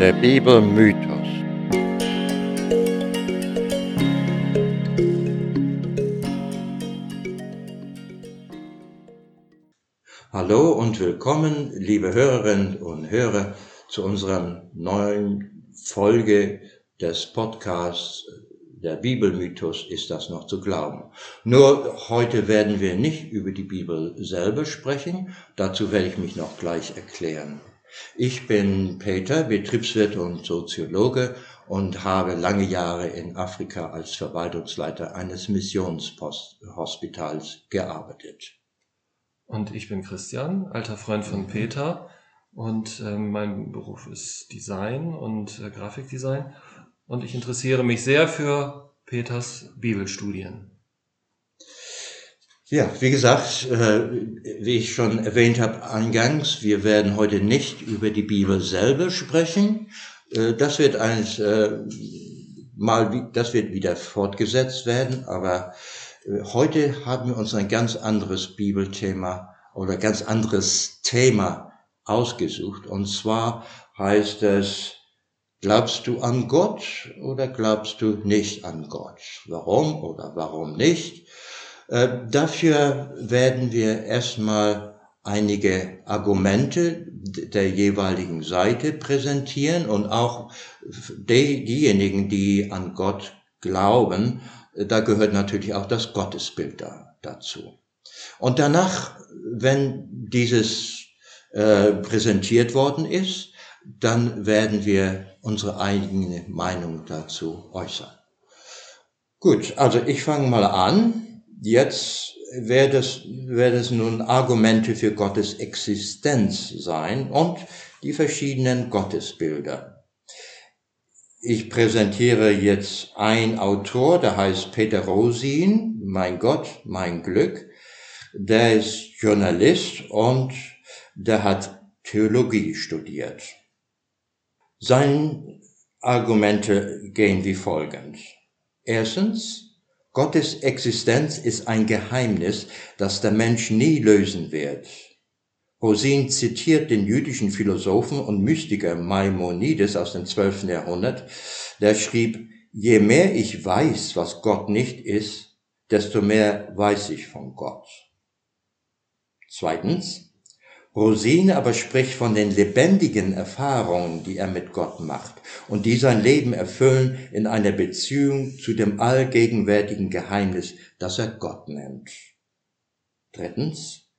Der Bibelmythos. Hallo und willkommen, liebe Hörerinnen und Hörer, zu unserer neuen Folge des Podcasts Der Bibelmythos ist das noch zu glauben. Nur heute werden wir nicht über die Bibel selber sprechen, dazu werde ich mich noch gleich erklären. Ich bin Peter, Betriebswirt und Soziologe und habe lange Jahre in Afrika als Verwaltungsleiter eines Missionshospitals gearbeitet. Und ich bin Christian, alter Freund von Peter. Und äh, mein Beruf ist Design und äh, Grafikdesign. Und ich interessiere mich sehr für Peters Bibelstudien. Ja, wie gesagt, äh, wie ich schon erwähnt habe eingangs, wir werden heute nicht über die Bibel selber sprechen. Äh, das wird eines äh, mal, das wird wieder fortgesetzt werden, aber heute haben wir uns ein ganz anderes Bibelthema oder ganz anderes Thema ausgesucht. Und zwar heißt es, glaubst du an Gott oder glaubst du nicht an Gott? Warum oder warum nicht? Äh, dafür werden wir erstmal einige Argumente der jeweiligen Seite präsentieren und auch die, diejenigen, die an Gott glauben, da gehört natürlich auch das Gottesbild da, dazu. Und danach, wenn dieses äh, präsentiert worden ist, dann werden wir unsere eigene Meinung dazu äußern. Gut, also ich fange mal an. Jetzt wird es, wird es nun Argumente für Gottes Existenz sein und die verschiedenen Gottesbilder. Ich präsentiere jetzt ein Autor, der heißt Peter Rosin, mein Gott, mein Glück. Der ist Journalist und der hat Theologie studiert. Seine Argumente gehen wie folgend. Erstens, Gottes Existenz ist ein Geheimnis, das der Mensch nie lösen wird. Rosin zitiert den jüdischen Philosophen und Mystiker Maimonides aus dem 12. Jahrhundert, der schrieb, je mehr ich weiß, was Gott nicht ist, desto mehr weiß ich von Gott. Zweitens, Rosine aber spricht von den lebendigen Erfahrungen, die er mit Gott macht und die sein Leben erfüllen in einer Beziehung zu dem allgegenwärtigen Geheimnis, das er Gott nennt. Drittens,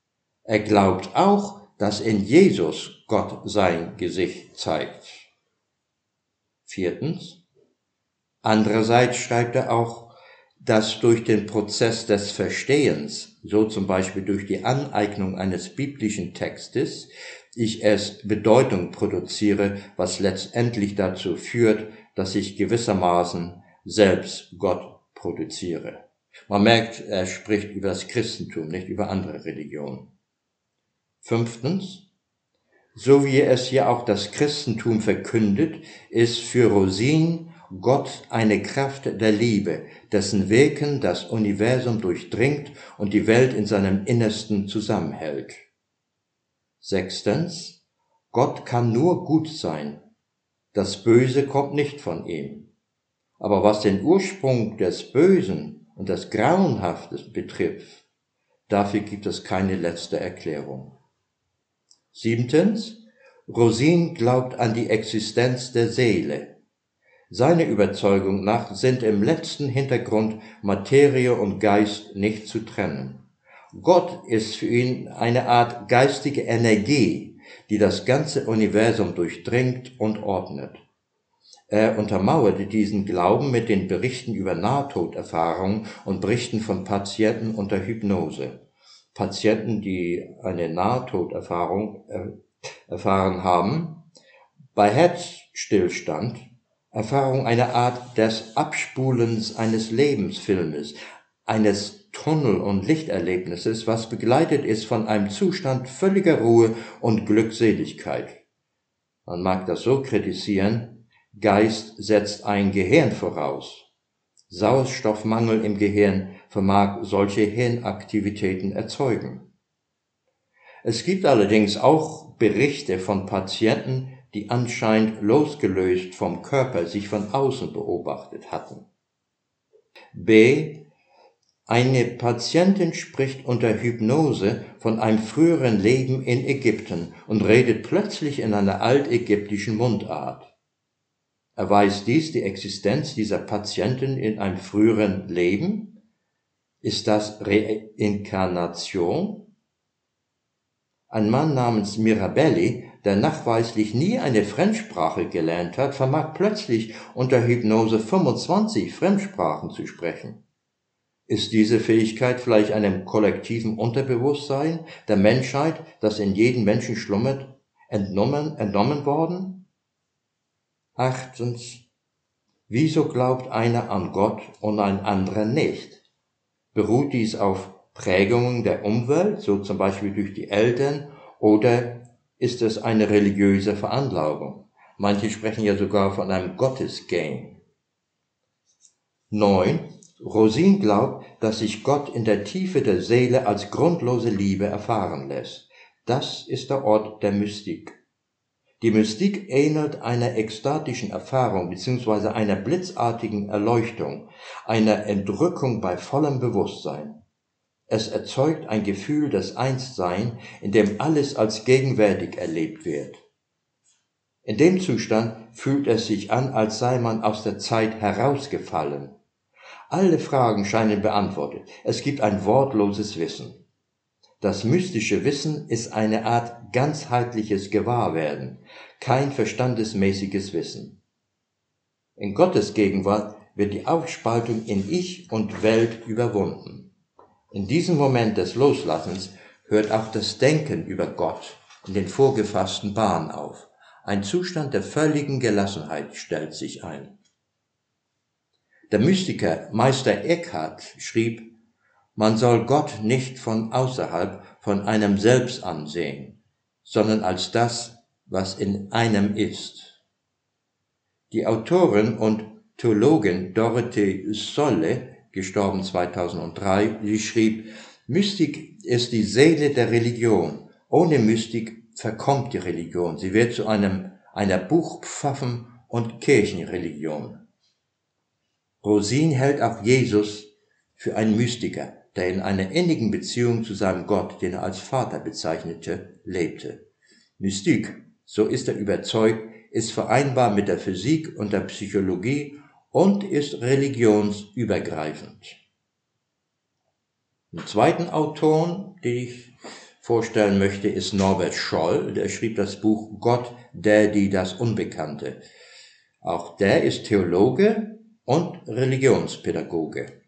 er glaubt auch, dass in Jesus Gott sein Gesicht zeigt. Viertens, andererseits schreibt er auch, dass durch den Prozess des Verstehens, so zum Beispiel durch die Aneignung eines biblischen Textes, ich es Bedeutung produziere, was letztendlich dazu führt, dass ich gewissermaßen selbst Gott produziere. Man merkt, er spricht über das Christentum, nicht über andere Religionen. Fünftens, so wie es hier auch das Christentum verkündet, ist für Rosin Gott eine Kraft der Liebe, dessen Wirken das Universum durchdringt und die Welt in seinem Innersten zusammenhält. Sechstens, Gott kann nur gut sein. Das Böse kommt nicht von ihm. Aber was den Ursprung des Bösen und des Grauenhaftes betrifft, dafür gibt es keine letzte Erklärung. Siebtens, Rosin glaubt an die Existenz der Seele. Seine Überzeugung nach sind im letzten Hintergrund Materie und Geist nicht zu trennen. Gott ist für ihn eine Art geistige Energie, die das ganze Universum durchdringt und ordnet. Er untermauerte diesen Glauben mit den Berichten über Nahtoderfahrungen und Berichten von Patienten unter Hypnose. Patienten, die eine Nahtoderfahrung erfahren haben, bei Herzstillstand Erfahrung einer Art des Abspulens eines Lebensfilmes, eines Tunnel- und Lichterlebnisses, was begleitet ist von einem Zustand völliger Ruhe und Glückseligkeit. Man mag das so kritisieren, Geist setzt ein Gehirn voraus. Sauerstoffmangel im Gehirn vermag solche Hirnaktivitäten erzeugen. Es gibt allerdings auch Berichte von Patienten, die anscheinend losgelöst vom Körper sich von außen beobachtet hatten. B. Eine Patientin spricht unter Hypnose von einem früheren Leben in Ägypten und redet plötzlich in einer altägyptischen Mundart. Erweist dies die Existenz dieser Patientin in einem früheren Leben? Ist das Reinkarnation? Ein Mann namens Mirabelli, der nachweislich nie eine Fremdsprache gelernt hat, vermag plötzlich unter Hypnose 25 Fremdsprachen zu sprechen. Ist diese Fähigkeit vielleicht einem kollektiven Unterbewusstsein der Menschheit, das in jedem Menschen schlummert, entnommen, entnommen worden? Achtens. Wieso glaubt einer an Gott und ein anderer nicht? Beruht dies auf Prägungen der Umwelt, so zum Beispiel durch die Eltern, oder ist es eine religiöse Veranlagung? Manche sprechen ja sogar von einem Gottesgame. Neun. Rosin glaubt, dass sich Gott in der Tiefe der Seele als grundlose Liebe erfahren lässt. Das ist der Ort der Mystik. Die Mystik ähnelt einer ekstatischen Erfahrung bzw. einer blitzartigen Erleuchtung, einer Entrückung bei vollem Bewusstsein. Es erzeugt ein Gefühl des Einssein, in dem alles als gegenwärtig erlebt wird. In dem Zustand fühlt es sich an, als sei man aus der Zeit herausgefallen, alle Fragen scheinen beantwortet. Es gibt ein wortloses Wissen. Das mystische Wissen ist eine Art ganzheitliches Gewahrwerden, kein verstandesmäßiges Wissen. In Gottes Gegenwart wird die Aufspaltung in Ich und Welt überwunden. In diesem Moment des Loslassens hört auch das Denken über Gott in den vorgefassten Bahnen auf. Ein Zustand der völligen Gelassenheit stellt sich ein. Der Mystiker Meister Eckhart schrieb, man soll Gott nicht von außerhalb von einem selbst ansehen, sondern als das, was in einem ist. Die Autorin und Theologin Dorothee Solle, gestorben 2003, sie schrieb, Mystik ist die Seele der Religion. Ohne Mystik verkommt die Religion. Sie wird zu einem, einer Buchpfaffen- und Kirchenreligion. Rosin hält auch Jesus für einen Mystiker, der in einer innigen Beziehung zu seinem Gott, den er als Vater bezeichnete, lebte. Mystik, so ist er überzeugt, ist vereinbar mit der Physik und der Psychologie und ist religionsübergreifend. Den zweiten Autor, den ich vorstellen möchte, ist Norbert Scholl. Der schrieb das Buch Gott, der, die, das Unbekannte. Auch der ist Theologe und Religionspädagoge.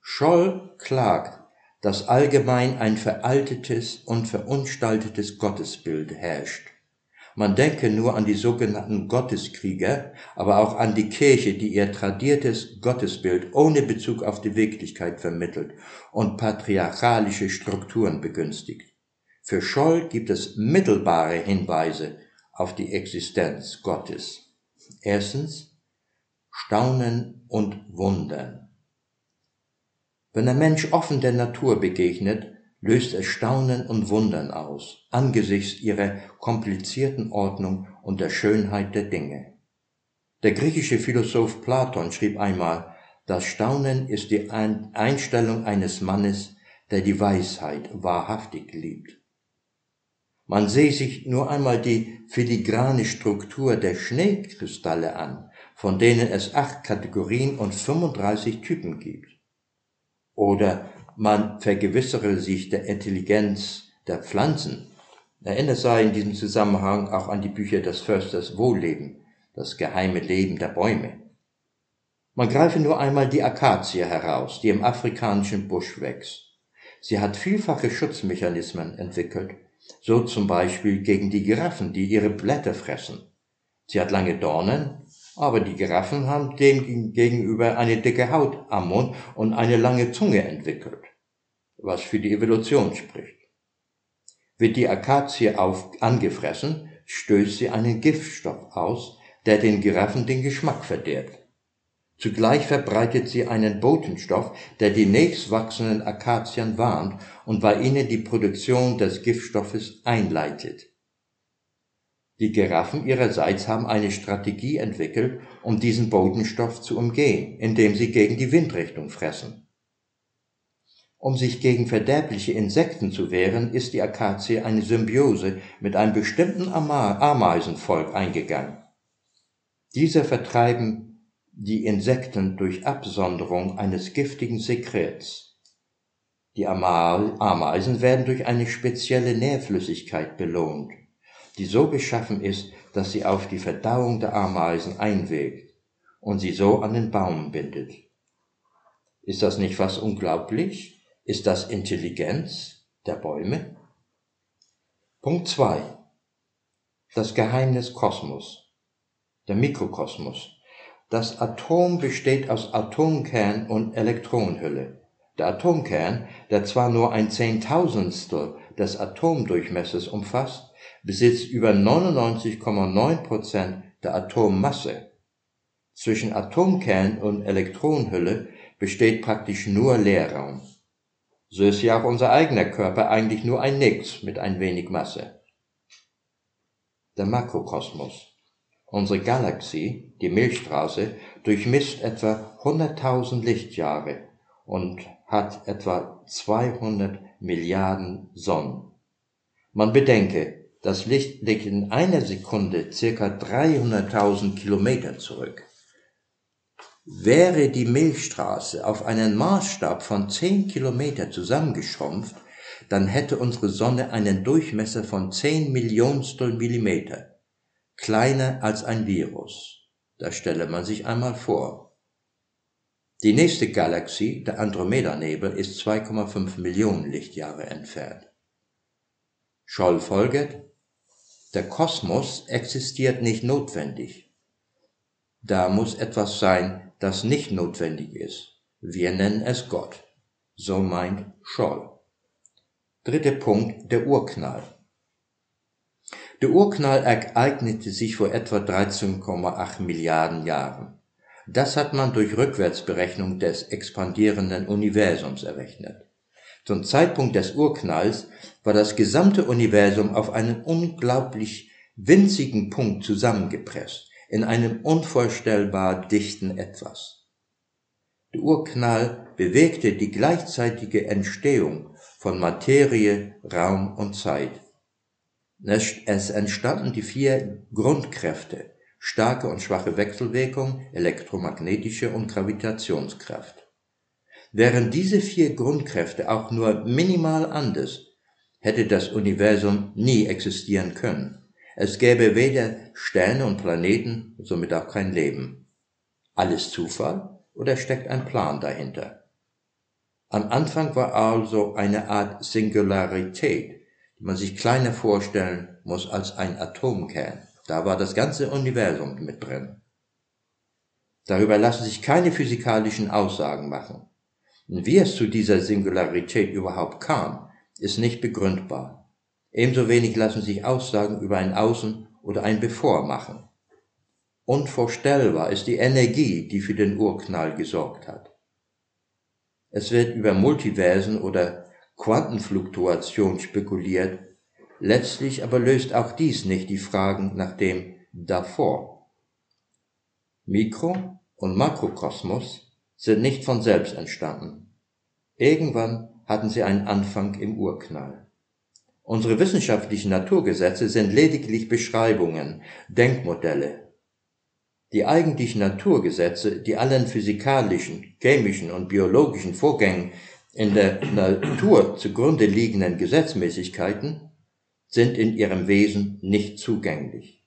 Scholl klagt, dass allgemein ein veraltetes und verunstaltetes Gottesbild herrscht. Man denke nur an die sogenannten Gotteskrieger, aber auch an die Kirche, die ihr tradiertes Gottesbild ohne Bezug auf die Wirklichkeit vermittelt und patriarchalische Strukturen begünstigt. Für Scholl gibt es mittelbare Hinweise auf die Existenz Gottes. Erstens, Staunen und Wundern. Wenn der Mensch offen der Natur begegnet, löst es Staunen und Wundern aus, angesichts ihrer komplizierten Ordnung und der Schönheit der Dinge. Der griechische Philosoph Platon schrieb einmal, das Staunen ist die Einstellung eines Mannes, der die Weisheit wahrhaftig liebt. Man sehe sich nur einmal die filigrane Struktur der Schneekristalle an, von denen es acht Kategorien und 35 Typen gibt. Oder man vergewissere sich der Intelligenz der Pflanzen. Erinnert sei in diesem Zusammenhang auch an die Bücher des Försters Wohlleben, das geheime Leben der Bäume. Man greife nur einmal die Akazie heraus, die im afrikanischen Busch wächst. Sie hat vielfache Schutzmechanismen entwickelt, so zum Beispiel gegen die Giraffen, die ihre Blätter fressen. Sie hat lange Dornen, aber die Giraffen haben dem gegenüber eine dicke Haut am Mund und eine lange Zunge entwickelt, was für die Evolution spricht. Wird die Akazie auf, angefressen, stößt sie einen Giftstoff aus, der den Giraffen den Geschmack verderbt. Zugleich verbreitet sie einen Botenstoff, der die nächstwachsenden Akazien warnt und bei ihnen die Produktion des Giftstoffes einleitet. Die Giraffen ihrerseits haben eine Strategie entwickelt, um diesen Bodenstoff zu umgehen, indem sie gegen die Windrichtung fressen. Um sich gegen verderbliche Insekten zu wehren, ist die Akazie eine Symbiose mit einem bestimmten Ameisenvolk eingegangen. Diese vertreiben die Insekten durch Absonderung eines giftigen Sekrets. Die Ameisen werden durch eine spezielle Nährflüssigkeit belohnt die so beschaffen ist, dass sie auf die Verdauung der Ameisen einwirkt und sie so an den Baum bindet. Ist das nicht was unglaublich? Ist das Intelligenz der Bäume? Punkt 2. Das Geheimnis Kosmos. Der Mikrokosmos. Das Atom besteht aus Atomkern und Elektronenhülle. Der Atomkern, der zwar nur ein Zehntausendstel des Atomdurchmessers umfasst, besitzt über 99,9 Prozent der Atommasse. Zwischen Atomkern und Elektronenhülle besteht praktisch nur Leerraum. So ist ja auch unser eigener Körper eigentlich nur ein Nix mit ein wenig Masse. Der Makrokosmos. Unsere Galaxie, die Milchstraße, durchmisst etwa 100.000 Lichtjahre und hat etwa 200 Milliarden Sonnen. Man bedenke, das Licht legt in einer Sekunde circa 300.000 Kilometer zurück. Wäre die Milchstraße auf einen Maßstab von 10 Kilometer zusammengeschrumpft, dann hätte unsere Sonne einen Durchmesser von 10 Millionstel Millimeter, kleiner als ein Virus. Das stelle man sich einmal vor. Die nächste Galaxie, der Andromeda-Nebel, ist 2,5 Millionen Lichtjahre entfernt. Scholl folgert, der Kosmos existiert nicht notwendig. Da muss etwas sein, das nicht notwendig ist. Wir nennen es Gott. So meint Scholl. Dritter Punkt, der Urknall. Der Urknall ereignete sich vor etwa 13,8 Milliarden Jahren. Das hat man durch Rückwärtsberechnung des expandierenden Universums errechnet. Zum Zeitpunkt des Urknalls war das gesamte Universum auf einen unglaublich winzigen Punkt zusammengepresst, in einem unvorstellbar dichten Etwas. Der Urknall bewegte die gleichzeitige Entstehung von Materie, Raum und Zeit. Es entstanden die vier Grundkräfte, starke und schwache Wechselwirkung, elektromagnetische und Gravitationskraft. Wären diese vier Grundkräfte auch nur minimal anders, hätte das Universum nie existieren können. Es gäbe weder Sterne und Planeten, somit auch kein Leben. Alles Zufall oder steckt ein Plan dahinter? Am Anfang war also eine Art Singularität, die man sich kleiner vorstellen muss als ein Atomkern. Da war das ganze Universum mit drin. Darüber lassen sich keine physikalischen Aussagen machen. Wie es zu dieser Singularität überhaupt kam, ist nicht begründbar. Ebenso wenig lassen sich Aussagen über ein Außen oder ein Bevor machen. Unvorstellbar ist die Energie, die für den Urknall gesorgt hat. Es wird über Multiversen oder Quantenfluktuation spekuliert, letztlich aber löst auch dies nicht die Fragen nach dem davor. Mikro- und Makrokosmos sind nicht von selbst entstanden. Irgendwann hatten sie einen Anfang im Urknall. Unsere wissenschaftlichen Naturgesetze sind lediglich Beschreibungen, Denkmodelle. Die eigentlichen Naturgesetze, die allen physikalischen, chemischen und biologischen Vorgängen in der Natur zugrunde liegenden Gesetzmäßigkeiten, sind in ihrem Wesen nicht zugänglich.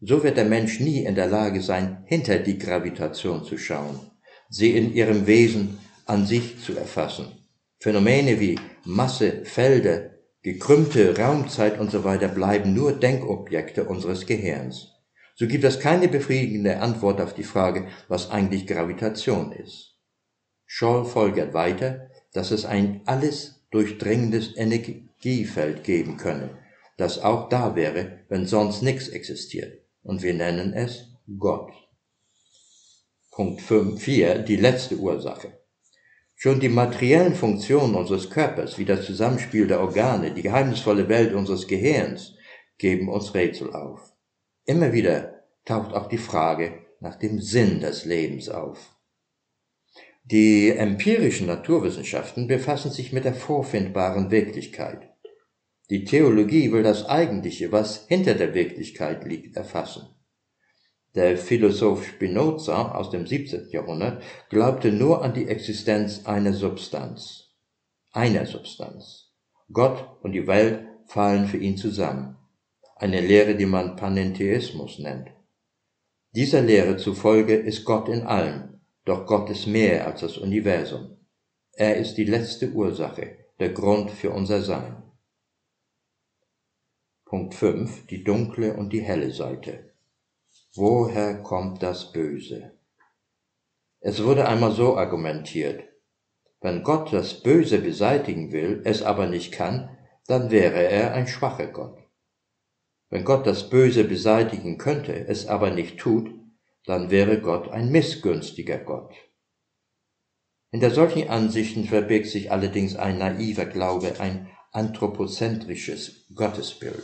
So wird der Mensch nie in der Lage sein, hinter die Gravitation zu schauen sie in ihrem Wesen an sich zu erfassen. Phänomene wie Masse, Felder, gekrümmte Raumzeit und so weiter bleiben nur Denkobjekte unseres Gehirns. So gibt es keine befriedigende Antwort auf die Frage, was eigentlich Gravitation ist. Scholl folgert weiter, dass es ein alles durchdringendes Energiefeld geben könne, das auch da wäre, wenn sonst nichts existiert. Und wir nennen es Gott. Punkt 4, die letzte Ursache. Schon die materiellen Funktionen unseres Körpers, wie das Zusammenspiel der Organe, die geheimnisvolle Welt unseres Gehirns, geben uns Rätsel auf. Immer wieder taucht auch die Frage nach dem Sinn des Lebens auf. Die empirischen Naturwissenschaften befassen sich mit der vorfindbaren Wirklichkeit. Die Theologie will das Eigentliche, was hinter der Wirklichkeit liegt, erfassen. Der Philosoph Spinoza aus dem 17. Jahrhundert glaubte nur an die Existenz einer Substanz. Einer Substanz. Gott und die Welt fallen für ihn zusammen. Eine Lehre, die man Panentheismus nennt. Dieser Lehre zufolge ist Gott in allem, doch Gott ist mehr als das Universum. Er ist die letzte Ursache, der Grund für unser Sein. Punkt 5. Die dunkle und die helle Seite. Woher kommt das Böse? Es wurde einmal so argumentiert. Wenn Gott das Böse beseitigen will, es aber nicht kann, dann wäre er ein schwacher Gott. Wenn Gott das Böse beseitigen könnte, es aber nicht tut, dann wäre Gott ein missgünstiger Gott. Hinter solchen Ansichten verbirgt sich allerdings ein naiver Glaube, ein anthropozentrisches Gottesbild.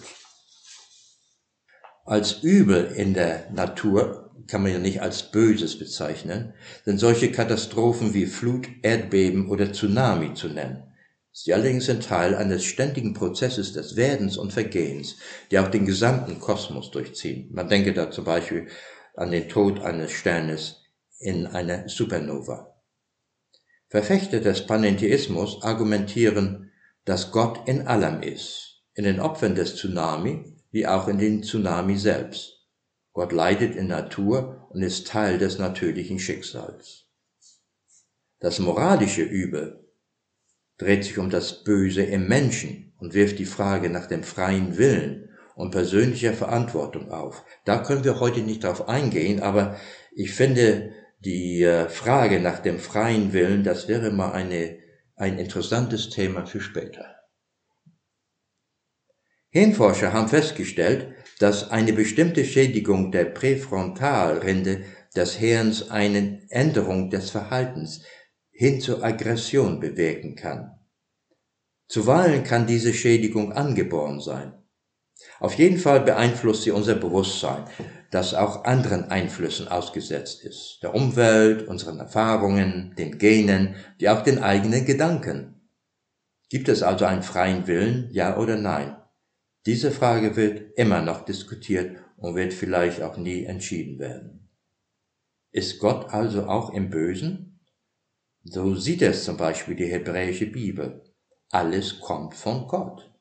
Als Übel in der Natur kann man ja nicht als Böses bezeichnen, sind solche Katastrophen wie Flut, Erdbeben oder Tsunami zu nennen. Sie allerdings sind Teil eines ständigen Prozesses des Werdens und Vergehens, die auch den gesamten Kosmos durchziehen. Man denke da zum Beispiel an den Tod eines Sternes in einer Supernova. Verfechter des Panentheismus argumentieren, dass Gott in allem ist, in den Opfern des Tsunami wie auch in den Tsunami selbst. Gott leidet in Natur und ist Teil des natürlichen Schicksals. Das moralische Übel dreht sich um das Böse im Menschen und wirft die Frage nach dem freien Willen und persönlicher Verantwortung auf. Da können wir heute nicht drauf eingehen, aber ich finde die äh, Frage nach dem freien Willen, das wäre mal eine, ein interessantes Thema für später. Hirnforscher haben festgestellt, dass eine bestimmte Schädigung der Präfrontalrinde des Hirns eine Änderung des Verhaltens hin zur Aggression bewirken kann. Zuweilen kann diese Schädigung angeboren sein. Auf jeden Fall beeinflusst sie unser Bewusstsein, das auch anderen Einflüssen ausgesetzt ist, der Umwelt, unseren Erfahrungen, den Genen, wie auch den eigenen Gedanken. Gibt es also einen freien Willen, ja oder nein? Diese Frage wird immer noch diskutiert und wird vielleicht auch nie entschieden werden. Ist Gott also auch im Bösen? So sieht es zum Beispiel die hebräische Bibel. Alles kommt von Gott.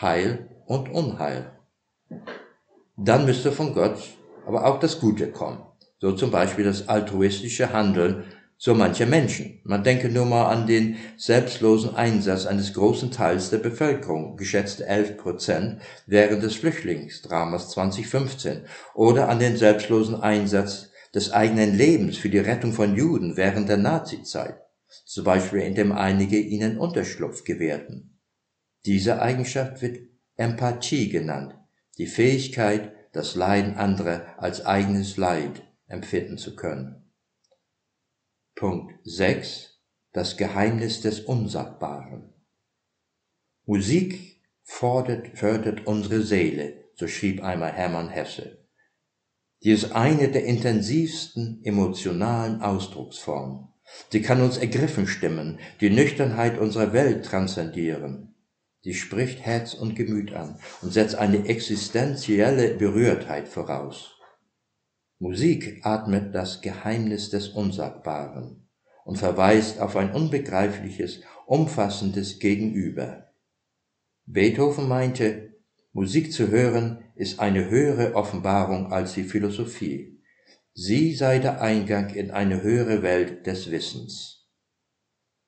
Heil und Unheil. Dann müsste von Gott aber auch das Gute kommen. So zum Beispiel das altruistische Handeln so mancher Menschen. Man denke nur mal an den selbstlosen Einsatz eines großen Teils der Bevölkerung, geschätzt 11 Prozent, während des Flüchtlingsdramas 2015, oder an den selbstlosen Einsatz des eigenen Lebens für die Rettung von Juden während der Nazizeit, zum Beispiel indem einige ihnen Unterschlupf gewährten. Diese Eigenschaft wird Empathie genannt, die Fähigkeit, das Leiden anderer als eigenes Leid empfinden zu können. Punkt 6. Das Geheimnis des Unsagbaren. Musik fordert, fördert unsere Seele, so schrieb einmal Hermann Hesse. Die ist eine der intensivsten emotionalen Ausdrucksformen. Sie kann uns ergriffen stimmen, die Nüchternheit unserer Welt transzendieren. Sie spricht Herz und Gemüt an und setzt eine existenzielle Berührtheit voraus. Musik atmet das Geheimnis des Unsagbaren und verweist auf ein unbegreifliches, umfassendes Gegenüber. Beethoven meinte, Musik zu hören ist eine höhere Offenbarung als die Philosophie. Sie sei der Eingang in eine höhere Welt des Wissens.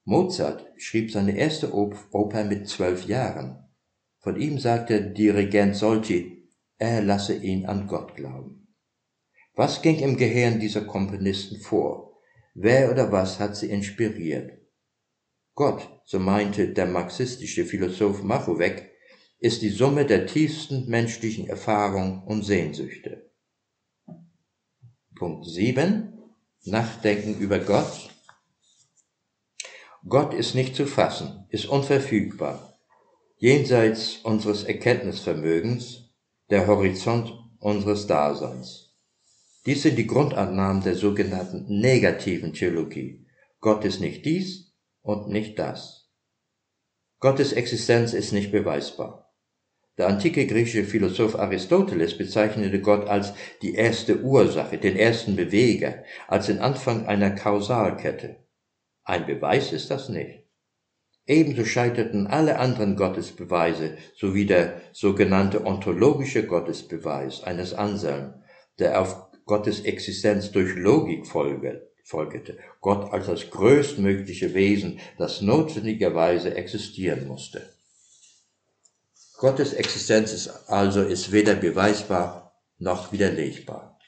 Mozart schrieb seine erste Oper mit zwölf Jahren. Von ihm sagte Dirigent Solti, er lasse ihn an Gott glauben. Was ging im Gehirn dieser Komponisten vor? Wer oder was hat sie inspiriert? Gott, so meinte der marxistische Philosoph Machowek, ist die Summe der tiefsten menschlichen Erfahrungen und Sehnsüchte. Punkt 7. Nachdenken über Gott. Gott ist nicht zu fassen, ist unverfügbar, jenseits unseres Erkenntnisvermögens der Horizont unseres Daseins. Dies sind die Grundannahmen der sogenannten negativen Theologie. Gott ist nicht dies und nicht das. Gottes Existenz ist nicht beweisbar. Der antike griechische Philosoph Aristoteles bezeichnete Gott als die erste Ursache, den ersten Beweger, als den Anfang einer Kausalkette. Ein Beweis ist das nicht. Ebenso scheiterten alle anderen Gottesbeweise sowie der sogenannte ontologische Gottesbeweis eines Anselm, der auf Gottes Existenz durch Logik folgete, Gott als das größtmögliche Wesen, das notwendigerweise existieren musste. Gottes Existenz ist also ist weder beweisbar noch widerlegbar.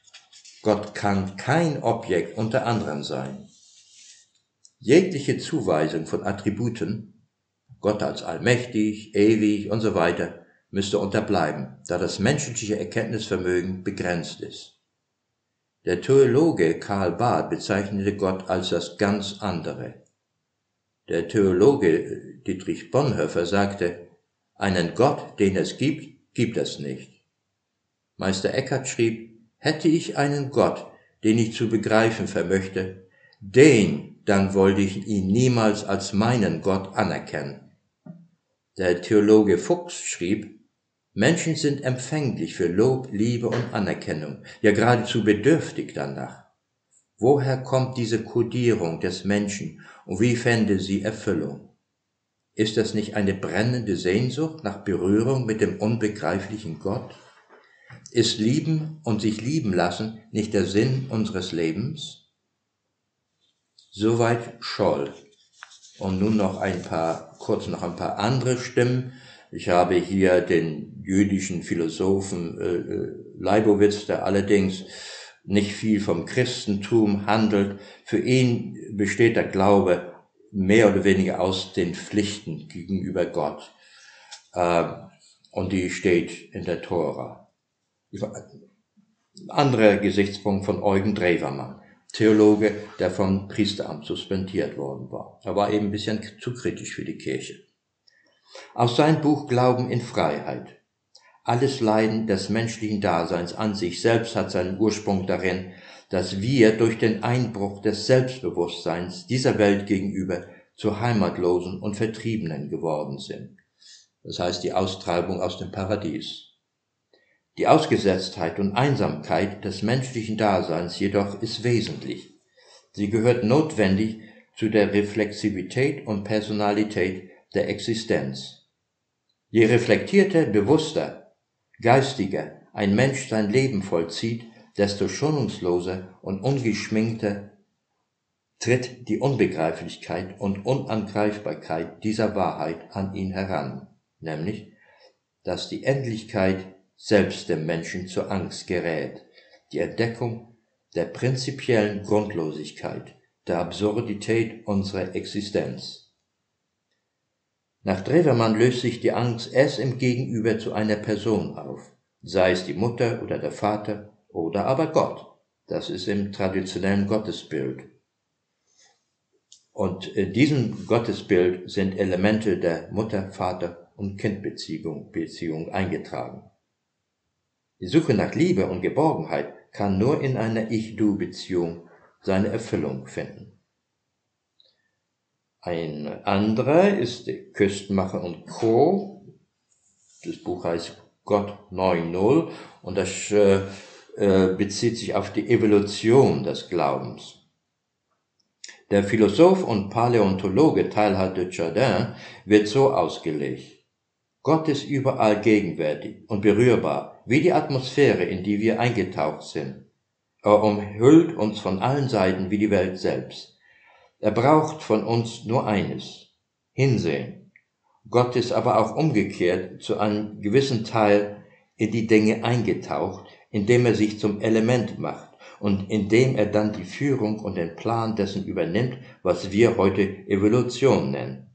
Gott kann kein Objekt unter anderem sein. Jegliche Zuweisung von Attributen, Gott als allmächtig, ewig und so weiter, müsste unterbleiben, da das menschliche Erkenntnisvermögen begrenzt ist. Der Theologe Karl Barth bezeichnete Gott als das ganz andere. Der Theologe Dietrich Bonhoeffer sagte, einen Gott, den es gibt, gibt es nicht. Meister Eckhart schrieb, hätte ich einen Gott, den ich zu begreifen vermöchte, den dann wollte ich ihn niemals als meinen Gott anerkennen. Der Theologe Fuchs schrieb, Menschen sind empfänglich für Lob, Liebe und Anerkennung, ja geradezu bedürftig danach. Woher kommt diese Kodierung des Menschen und wie fände sie Erfüllung? Ist das nicht eine brennende Sehnsucht nach Berührung mit dem unbegreiflichen Gott? Ist Lieben und sich lieben lassen nicht der Sinn unseres Lebens? Soweit Scholl. Und nun noch ein paar, kurz noch ein paar andere Stimmen. Ich habe hier den jüdischen Philosophen äh, äh, Leibowitz, der allerdings nicht viel vom Christentum handelt. Für ihn besteht der Glaube mehr oder weniger aus den Pflichten gegenüber Gott. Äh, und die steht in der Tora. Anderer Gesichtspunkt von Eugen Drewermann. Theologe, der vom Priesteramt suspendiert worden war. Er war eben ein bisschen zu kritisch für die Kirche. Aus seinem Buch Glauben in Freiheit. Alles Leiden des menschlichen Daseins an sich selbst hat seinen Ursprung darin, dass wir durch den Einbruch des Selbstbewusstseins dieser Welt gegenüber zu Heimatlosen und Vertriebenen geworden sind. Das heißt die Austreibung aus dem Paradies. Die Ausgesetztheit und Einsamkeit des menschlichen Daseins jedoch ist wesentlich. Sie gehört notwendig zu der Reflexivität und Personalität der Existenz. Je reflektierter, bewusster, geistiger ein Mensch sein Leben vollzieht, desto schonungsloser und ungeschminkter tritt die Unbegreiflichkeit und Unangreifbarkeit dieser Wahrheit an ihn heran, nämlich, dass die Endlichkeit selbst dem Menschen zur Angst gerät, die Entdeckung der prinzipiellen Grundlosigkeit, der Absurdität unserer Existenz. Nach Drewermann löst sich die Angst erst im Gegenüber zu einer Person auf, sei es die Mutter oder der Vater oder aber Gott. Das ist im traditionellen Gottesbild. Und in diesem Gottesbild sind Elemente der Mutter, Vater und Kindbeziehung Beziehung eingetragen. Die Suche nach Liebe und Geborgenheit kann nur in einer Ich-Du-Beziehung seine Erfüllung finden. Ein anderer ist Küstenmacher und Co. Das Buch heißt Gott 9.0 und das äh, äh, bezieht sich auf die Evolution des Glaubens. Der Philosoph und Paläontologe Teilhard de Chardin wird so ausgelegt. Gott ist überall gegenwärtig und berührbar, wie die Atmosphäre, in die wir eingetaucht sind. Er umhüllt uns von allen Seiten wie die Welt selbst. Er braucht von uns nur eines, Hinsehen. Gott ist aber auch umgekehrt zu einem gewissen Teil in die Dinge eingetaucht, indem er sich zum Element macht und indem er dann die Führung und den Plan dessen übernimmt, was wir heute Evolution nennen.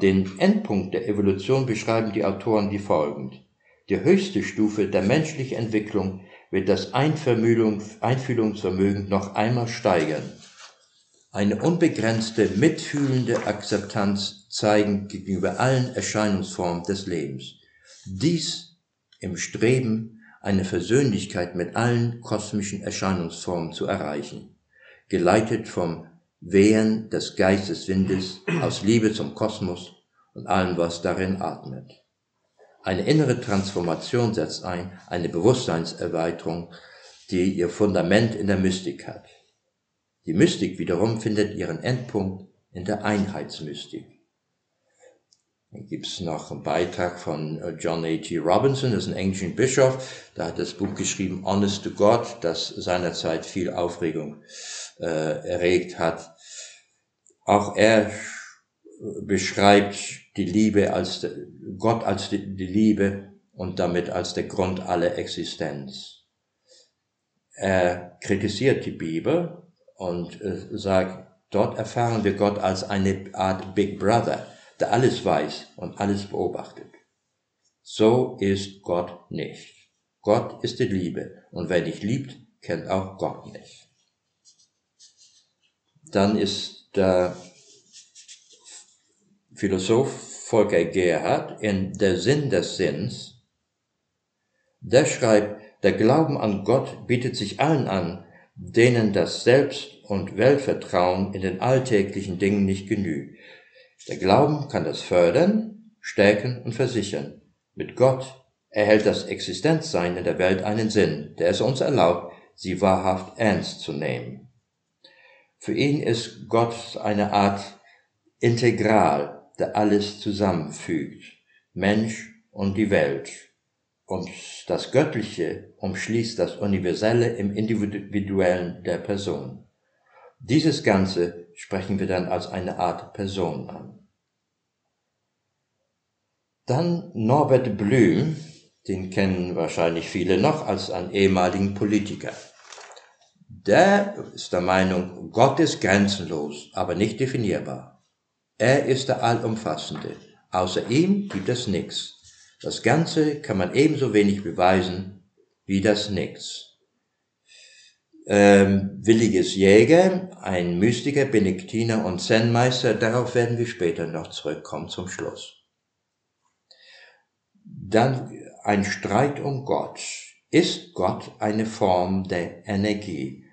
Den Endpunkt der Evolution beschreiben die Autoren wie folgend. Die höchste Stufe der menschlichen Entwicklung wird das Einfühlungsvermögen noch einmal steigern. Eine unbegrenzte, mitfühlende Akzeptanz zeigen gegenüber allen Erscheinungsformen des Lebens. Dies im Streben, eine Versöhnlichkeit mit allen kosmischen Erscheinungsformen zu erreichen, geleitet vom Wehen des Geisteswindes aus Liebe zum Kosmos und allem, was darin atmet. Eine innere Transformation setzt ein, eine Bewusstseinserweiterung, die ihr Fundament in der Mystik hat. Die Mystik wiederum findet ihren Endpunkt in der Einheitsmystik. Dann gibt's noch einen Beitrag von äh, John A.T. Robinson, das ist ein englischer Bischof, der hat das Buch geschrieben Honest to God, das seinerzeit viel Aufregung äh, erregt hat. Auch er beschreibt die Liebe als Gott als die Liebe und damit als der Grund aller Existenz. Er kritisiert die Bibel und äh, sagt, dort erfahren wir Gott als eine Art Big Brother der alles weiß und alles beobachtet. So ist Gott nicht. Gott ist die Liebe und wer nicht liebt, kennt auch Gott nicht. Dann ist der Philosoph Volker Gerhard in Der Sinn des Sinns, der schreibt, der Glauben an Gott bietet sich allen an, denen das Selbst- und Weltvertrauen in den alltäglichen Dingen nicht genügt, der Glauben kann das fördern, stärken und versichern. Mit Gott erhält das Existenzsein in der Welt einen Sinn, der es uns erlaubt, sie wahrhaft ernst zu nehmen. Für ihn ist Gott eine Art Integral, der alles zusammenfügt, Mensch und die Welt. Und das Göttliche umschließt das Universelle im Individuellen der Person. Dieses Ganze sprechen wir dann als eine Art Person an. Dann Norbert Blüm, den kennen wahrscheinlich viele noch als einen ehemaligen Politiker. Der ist der Meinung, Gott ist grenzenlos, aber nicht definierbar. Er ist der Allumfassende. Außer ihm gibt es nichts. Das Ganze kann man ebenso wenig beweisen wie das Nichts ähm, Williges Jäger, ein Mystiker, Benediktiner und Zen-Meister, darauf werden wir später noch zurückkommen zum Schluss. Dann ein Streit um Gott. Ist Gott eine Form der Energie?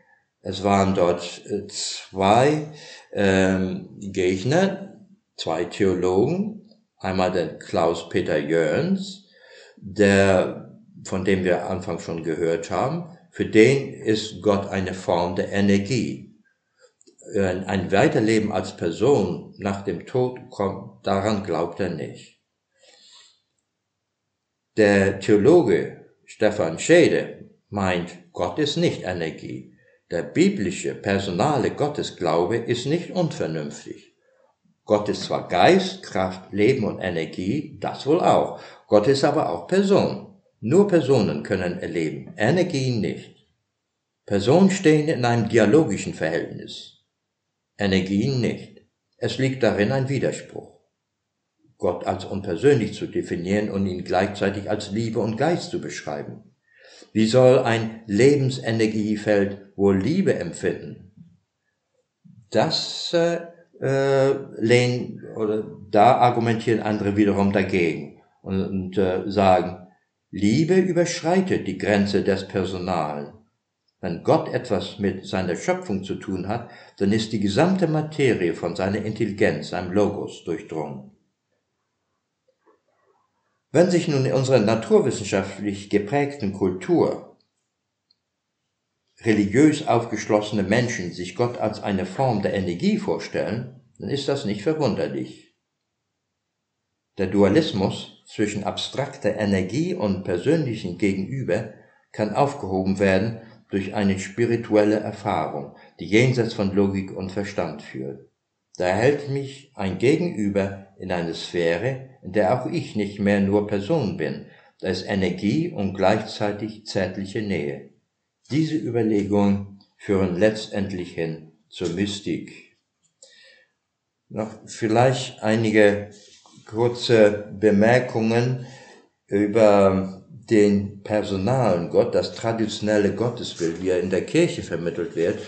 Es waren dort äh, zwei ähm, Gegner, zwei Theologen, einmal der Klaus Peter Jöns, der, von dem wir Anfang schon gehört haben, für den ist Gott eine Form der Energie. Ein Weiterleben als Person nach dem Tod kommt, daran glaubt er nicht. Der Theologe Stefan Schede meint, Gott ist nicht Energie. Der biblische, personale Gottesglaube ist nicht unvernünftig. Gott ist zwar Geist, Kraft, Leben und Energie, das wohl auch. Gott ist aber auch Person. Nur Personen können erleben, Energien nicht. Personen stehen in einem dialogischen Verhältnis, Energien nicht. Es liegt darin ein Widerspruch. Gott als unpersönlich zu definieren und ihn gleichzeitig als Liebe und Geist zu beschreiben. Wie soll ein Lebensenergiefeld wohl Liebe empfinden? Das äh, äh, lehnen oder da argumentieren andere wiederum dagegen und, und äh, sagen, Liebe überschreitet die Grenze des Personalen. Wenn Gott etwas mit seiner Schöpfung zu tun hat, dann ist die gesamte Materie von seiner Intelligenz, seinem Logos durchdrungen. Wenn sich nun in unserer naturwissenschaftlich geprägten Kultur religiös aufgeschlossene Menschen sich Gott als eine Form der Energie vorstellen, dann ist das nicht verwunderlich. Der Dualismus zwischen abstrakter Energie und persönlichen Gegenüber kann aufgehoben werden durch eine spirituelle Erfahrung, die jenseits von Logik und Verstand führt. Da erhält mich ein Gegenüber in eine Sphäre, in der auch ich nicht mehr nur Person bin, da ist Energie und gleichzeitig zärtliche Nähe. Diese Überlegungen führen letztendlich hin zur Mystik. Noch vielleicht einige kurze Bemerkungen über den personalen Gott, das traditionelle Gottesbild, wie er in der Kirche vermittelt wird,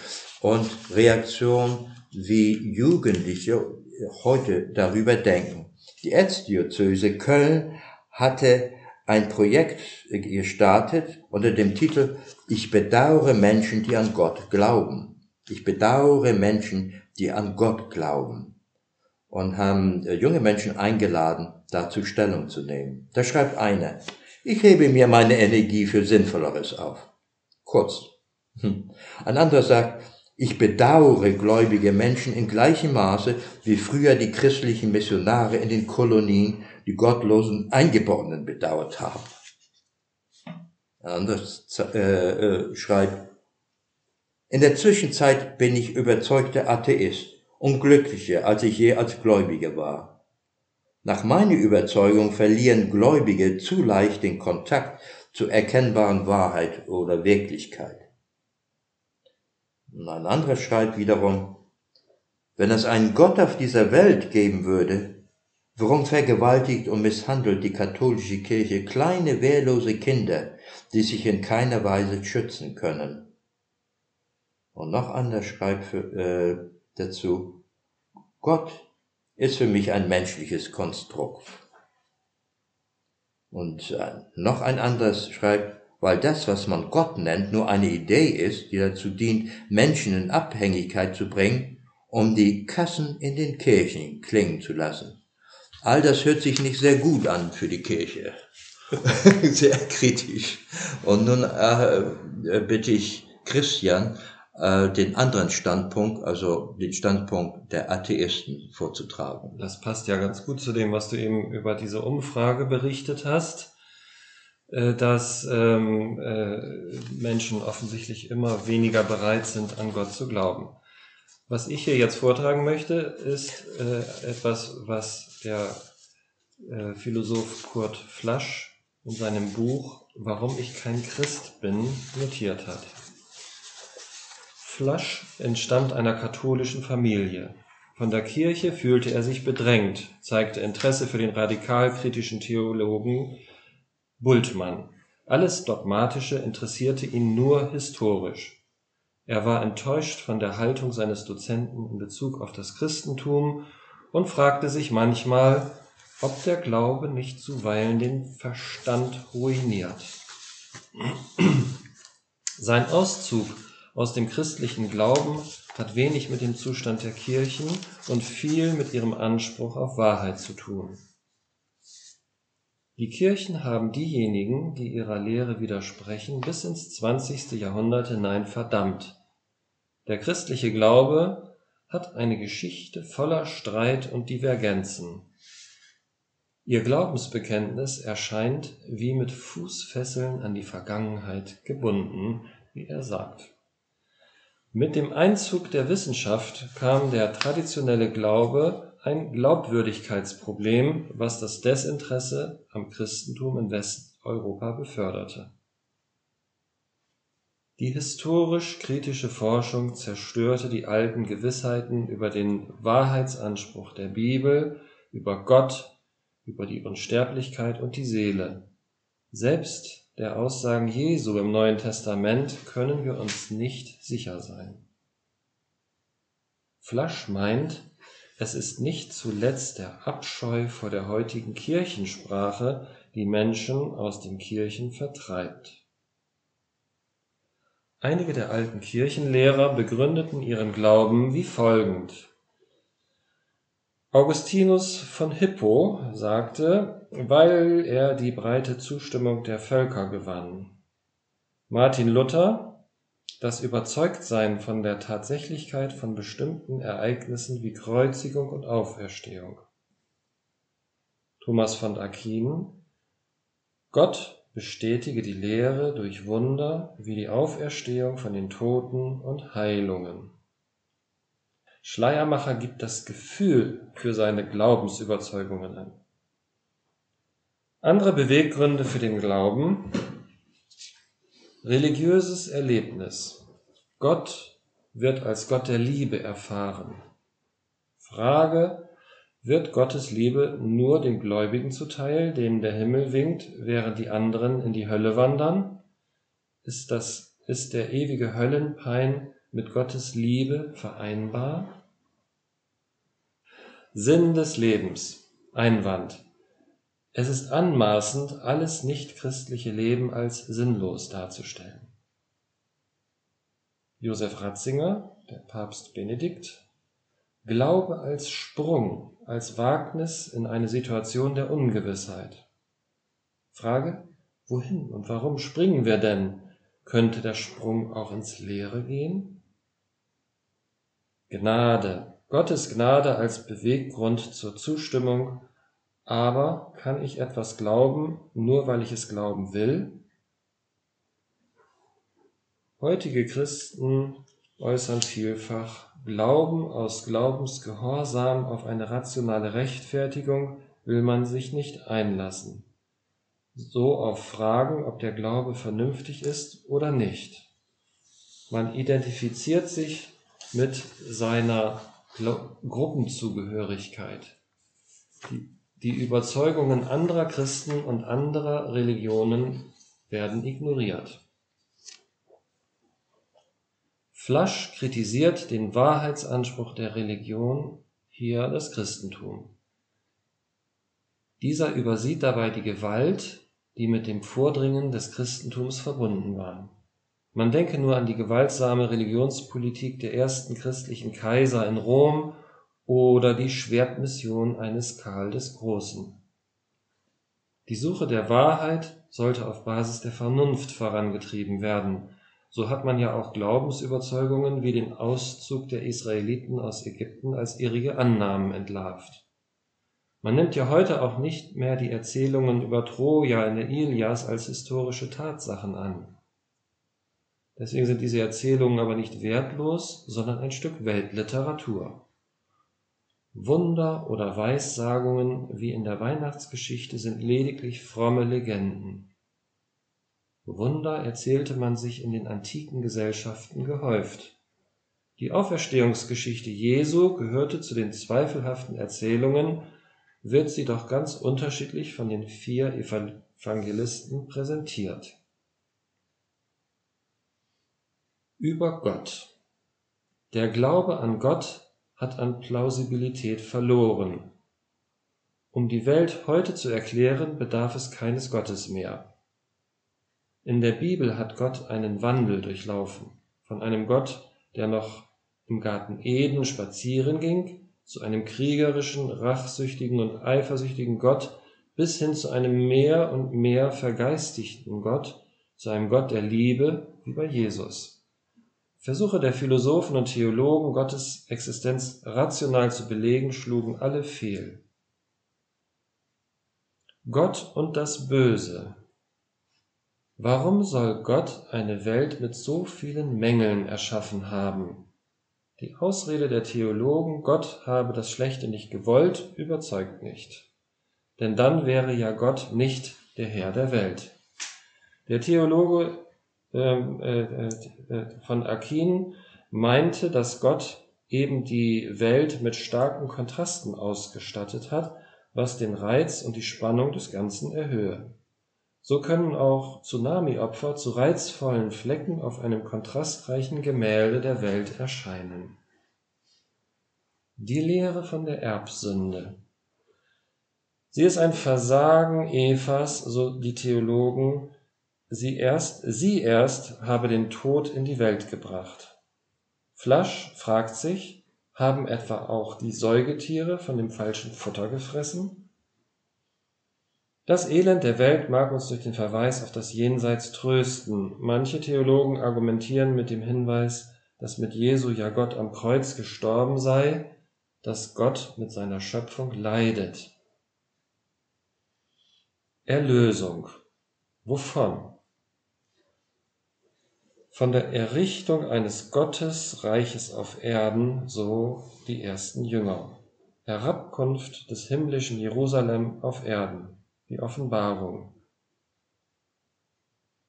und Reaktion, wie Jugendliche heute darüber denken. Die Erzdiözese Köln hatte ein Projekt gestartet unter dem Titel Ich bedauere Menschen, die an Gott glauben. Ich bedauere Menschen, die an Gott glauben. Und haben äh, junge Menschen eingeladen, dazu Stellung zu nehmen. Da schreibt einer, ich hebe mir meine Energie für Sinnvolleres auf. Kurz. Hm. Ein anderer sagt, ich bedauere gläubige Menschen in gleichem Maße wie früher die christlichen Missionare in den Kolonien die gottlosen Eingeborenen bedauert haben. Ein anderes äh, äh, schreibt, in der Zwischenzeit bin ich überzeugter Atheist und glücklicher, als ich je als Gläubiger war. Nach meiner Überzeugung verlieren Gläubige zu leicht den Kontakt zur erkennbaren Wahrheit oder Wirklichkeit. Und ein anderer schreibt wiederum, wenn es einen Gott auf dieser Welt geben würde, warum vergewaltigt und misshandelt die katholische Kirche kleine wehrlose Kinder, die sich in keiner Weise schützen können? Und noch anders schreibt äh, dazu, Gott ist für mich ein menschliches Konstrukt. Und äh, noch ein anderes schreibt, weil das, was man Gott nennt, nur eine Idee ist, die dazu dient, Menschen in Abhängigkeit zu bringen, um die Kassen in den Kirchen klingen zu lassen. All das hört sich nicht sehr gut an für die Kirche. sehr kritisch. Und nun äh, bitte ich Christian, äh, den anderen Standpunkt, also den Standpunkt der Atheisten vorzutragen. Das passt ja ganz gut zu dem, was du eben über diese Umfrage berichtet hast. Äh, dass ähm, äh, Menschen offensichtlich immer weniger bereit sind, an Gott zu glauben. Was ich hier jetzt vortragen möchte, ist äh, etwas, was der äh, Philosoph Kurt Flasch in seinem Buch Warum ich kein Christ bin notiert hat. Flasch entstammt einer katholischen Familie. Von der Kirche fühlte er sich bedrängt, zeigte Interesse für den radikalkritischen Theologen Bultmann. Alles Dogmatische interessierte ihn nur historisch. Er war enttäuscht von der Haltung seines Dozenten in Bezug auf das Christentum und fragte sich manchmal, ob der Glaube nicht zuweilen den Verstand ruiniert. Sein Auszug aus dem christlichen Glauben hat wenig mit dem Zustand der Kirchen und viel mit ihrem Anspruch auf Wahrheit zu tun. Die Kirchen haben diejenigen, die ihrer Lehre widersprechen, bis ins 20. Jahrhundert hinein verdammt. Der christliche Glaube hat eine Geschichte voller Streit und Divergenzen. Ihr Glaubensbekenntnis erscheint wie mit Fußfesseln an die Vergangenheit gebunden, wie er sagt. Mit dem Einzug der Wissenschaft kam der traditionelle Glaube ein Glaubwürdigkeitsproblem, was das Desinteresse am Christentum in Westeuropa beförderte. Die historisch-kritische Forschung zerstörte die alten Gewissheiten über den Wahrheitsanspruch der Bibel, über Gott, über die Unsterblichkeit und die Seele. Selbst der Aussagen Jesu im Neuen Testament können wir uns nicht sicher sein. Flasch meint, es ist nicht zuletzt der Abscheu vor der heutigen Kirchensprache, die Menschen aus den Kirchen vertreibt. Einige der alten Kirchenlehrer begründeten ihren Glauben wie folgend. Augustinus von Hippo sagte, weil er die breite Zustimmung der Völker gewann. Martin Luther das Überzeugtsein von der Tatsächlichkeit von bestimmten Ereignissen wie Kreuzigung und Auferstehung. Thomas von Aquin Gott bestätige die Lehre durch Wunder wie die Auferstehung von den Toten und Heilungen. Schleiermacher gibt das Gefühl für seine Glaubensüberzeugungen an. Andere Beweggründe für den Glauben Religiöses Erlebnis. Gott wird als Gott der Liebe erfahren. Frage, wird Gottes Liebe nur den Gläubigen zuteil, denen der Himmel winkt, während die anderen in die Hölle wandern? Ist das, ist der ewige Höllenpein mit Gottes Liebe vereinbar? Sinn des Lebens. Einwand. Es ist anmaßend, alles nichtchristliche Leben als sinnlos darzustellen. Josef Ratzinger, der Papst Benedikt, Glaube als Sprung, als Wagnis in eine Situation der Ungewissheit. Frage, wohin und warum springen wir denn? Könnte der Sprung auch ins Leere gehen? Gnade, Gottes Gnade als Beweggrund zur Zustimmung, aber kann ich etwas glauben, nur weil ich es glauben will? Heutige Christen äußern vielfach Glauben aus Glaubensgehorsam auf eine rationale Rechtfertigung will man sich nicht einlassen. So auf Fragen, ob der Glaube vernünftig ist oder nicht. Man identifiziert sich mit seiner Gruppenzugehörigkeit. Die, die Überzeugungen anderer Christen und anderer Religionen werden ignoriert. Flasch kritisiert den Wahrheitsanspruch der Religion, hier das Christentum. Dieser übersieht dabei die Gewalt, die mit dem Vordringen des Christentums verbunden war. Man denke nur an die gewaltsame Religionspolitik der ersten christlichen Kaiser in Rom oder die Schwertmission eines Karl des Großen. Die Suche der Wahrheit sollte auf Basis der Vernunft vorangetrieben werden so hat man ja auch Glaubensüberzeugungen wie den Auszug der Israeliten aus Ägypten als irrige Annahmen entlarvt. Man nimmt ja heute auch nicht mehr die Erzählungen über Troja in der Ilias als historische Tatsachen an. Deswegen sind diese Erzählungen aber nicht wertlos, sondern ein Stück Weltliteratur. Wunder oder Weissagungen wie in der Weihnachtsgeschichte sind lediglich fromme Legenden. Wunder erzählte man sich in den antiken Gesellschaften gehäuft. Die Auferstehungsgeschichte Jesu gehörte zu den zweifelhaften Erzählungen, wird sie doch ganz unterschiedlich von den vier Evangelisten präsentiert. Über Gott. Der Glaube an Gott hat an Plausibilität verloren. Um die Welt heute zu erklären, bedarf es keines Gottes mehr. In der Bibel hat Gott einen Wandel durchlaufen, von einem Gott, der noch im Garten Eden spazieren ging, zu einem kriegerischen, rachsüchtigen und eifersüchtigen Gott, bis hin zu einem mehr und mehr vergeistigten Gott, zu einem Gott der Liebe wie bei Jesus. Versuche der Philosophen und Theologen, Gottes Existenz rational zu belegen, schlugen alle fehl. Gott und das Böse Warum soll Gott eine Welt mit so vielen Mängeln erschaffen haben? Die Ausrede der Theologen, Gott habe das Schlechte nicht gewollt, überzeugt nicht. Denn dann wäre ja Gott nicht der Herr der Welt. Der Theologe von Akin meinte, dass Gott eben die Welt mit starken Kontrasten ausgestattet hat, was den Reiz und die Spannung des Ganzen erhöhe. So können auch Tsunami-Opfer zu reizvollen Flecken auf einem kontrastreichen Gemälde der Welt erscheinen. Die Lehre von der Erbsünde. Sie ist ein Versagen Evas, so die Theologen, sie erst, sie erst habe den Tod in die Welt gebracht. Flasch fragt sich, haben etwa auch die Säugetiere von dem falschen Futter gefressen? Das Elend der Welt mag uns durch den Verweis auf das Jenseits trösten. Manche Theologen argumentieren mit dem Hinweis, dass mit Jesu ja Gott am Kreuz gestorben sei, dass Gott mit seiner Schöpfung leidet. Erlösung. Wovon? Von der Errichtung eines Gottesreiches auf Erden, so die ersten Jünger. Herabkunft des himmlischen Jerusalem auf Erden die Offenbarung.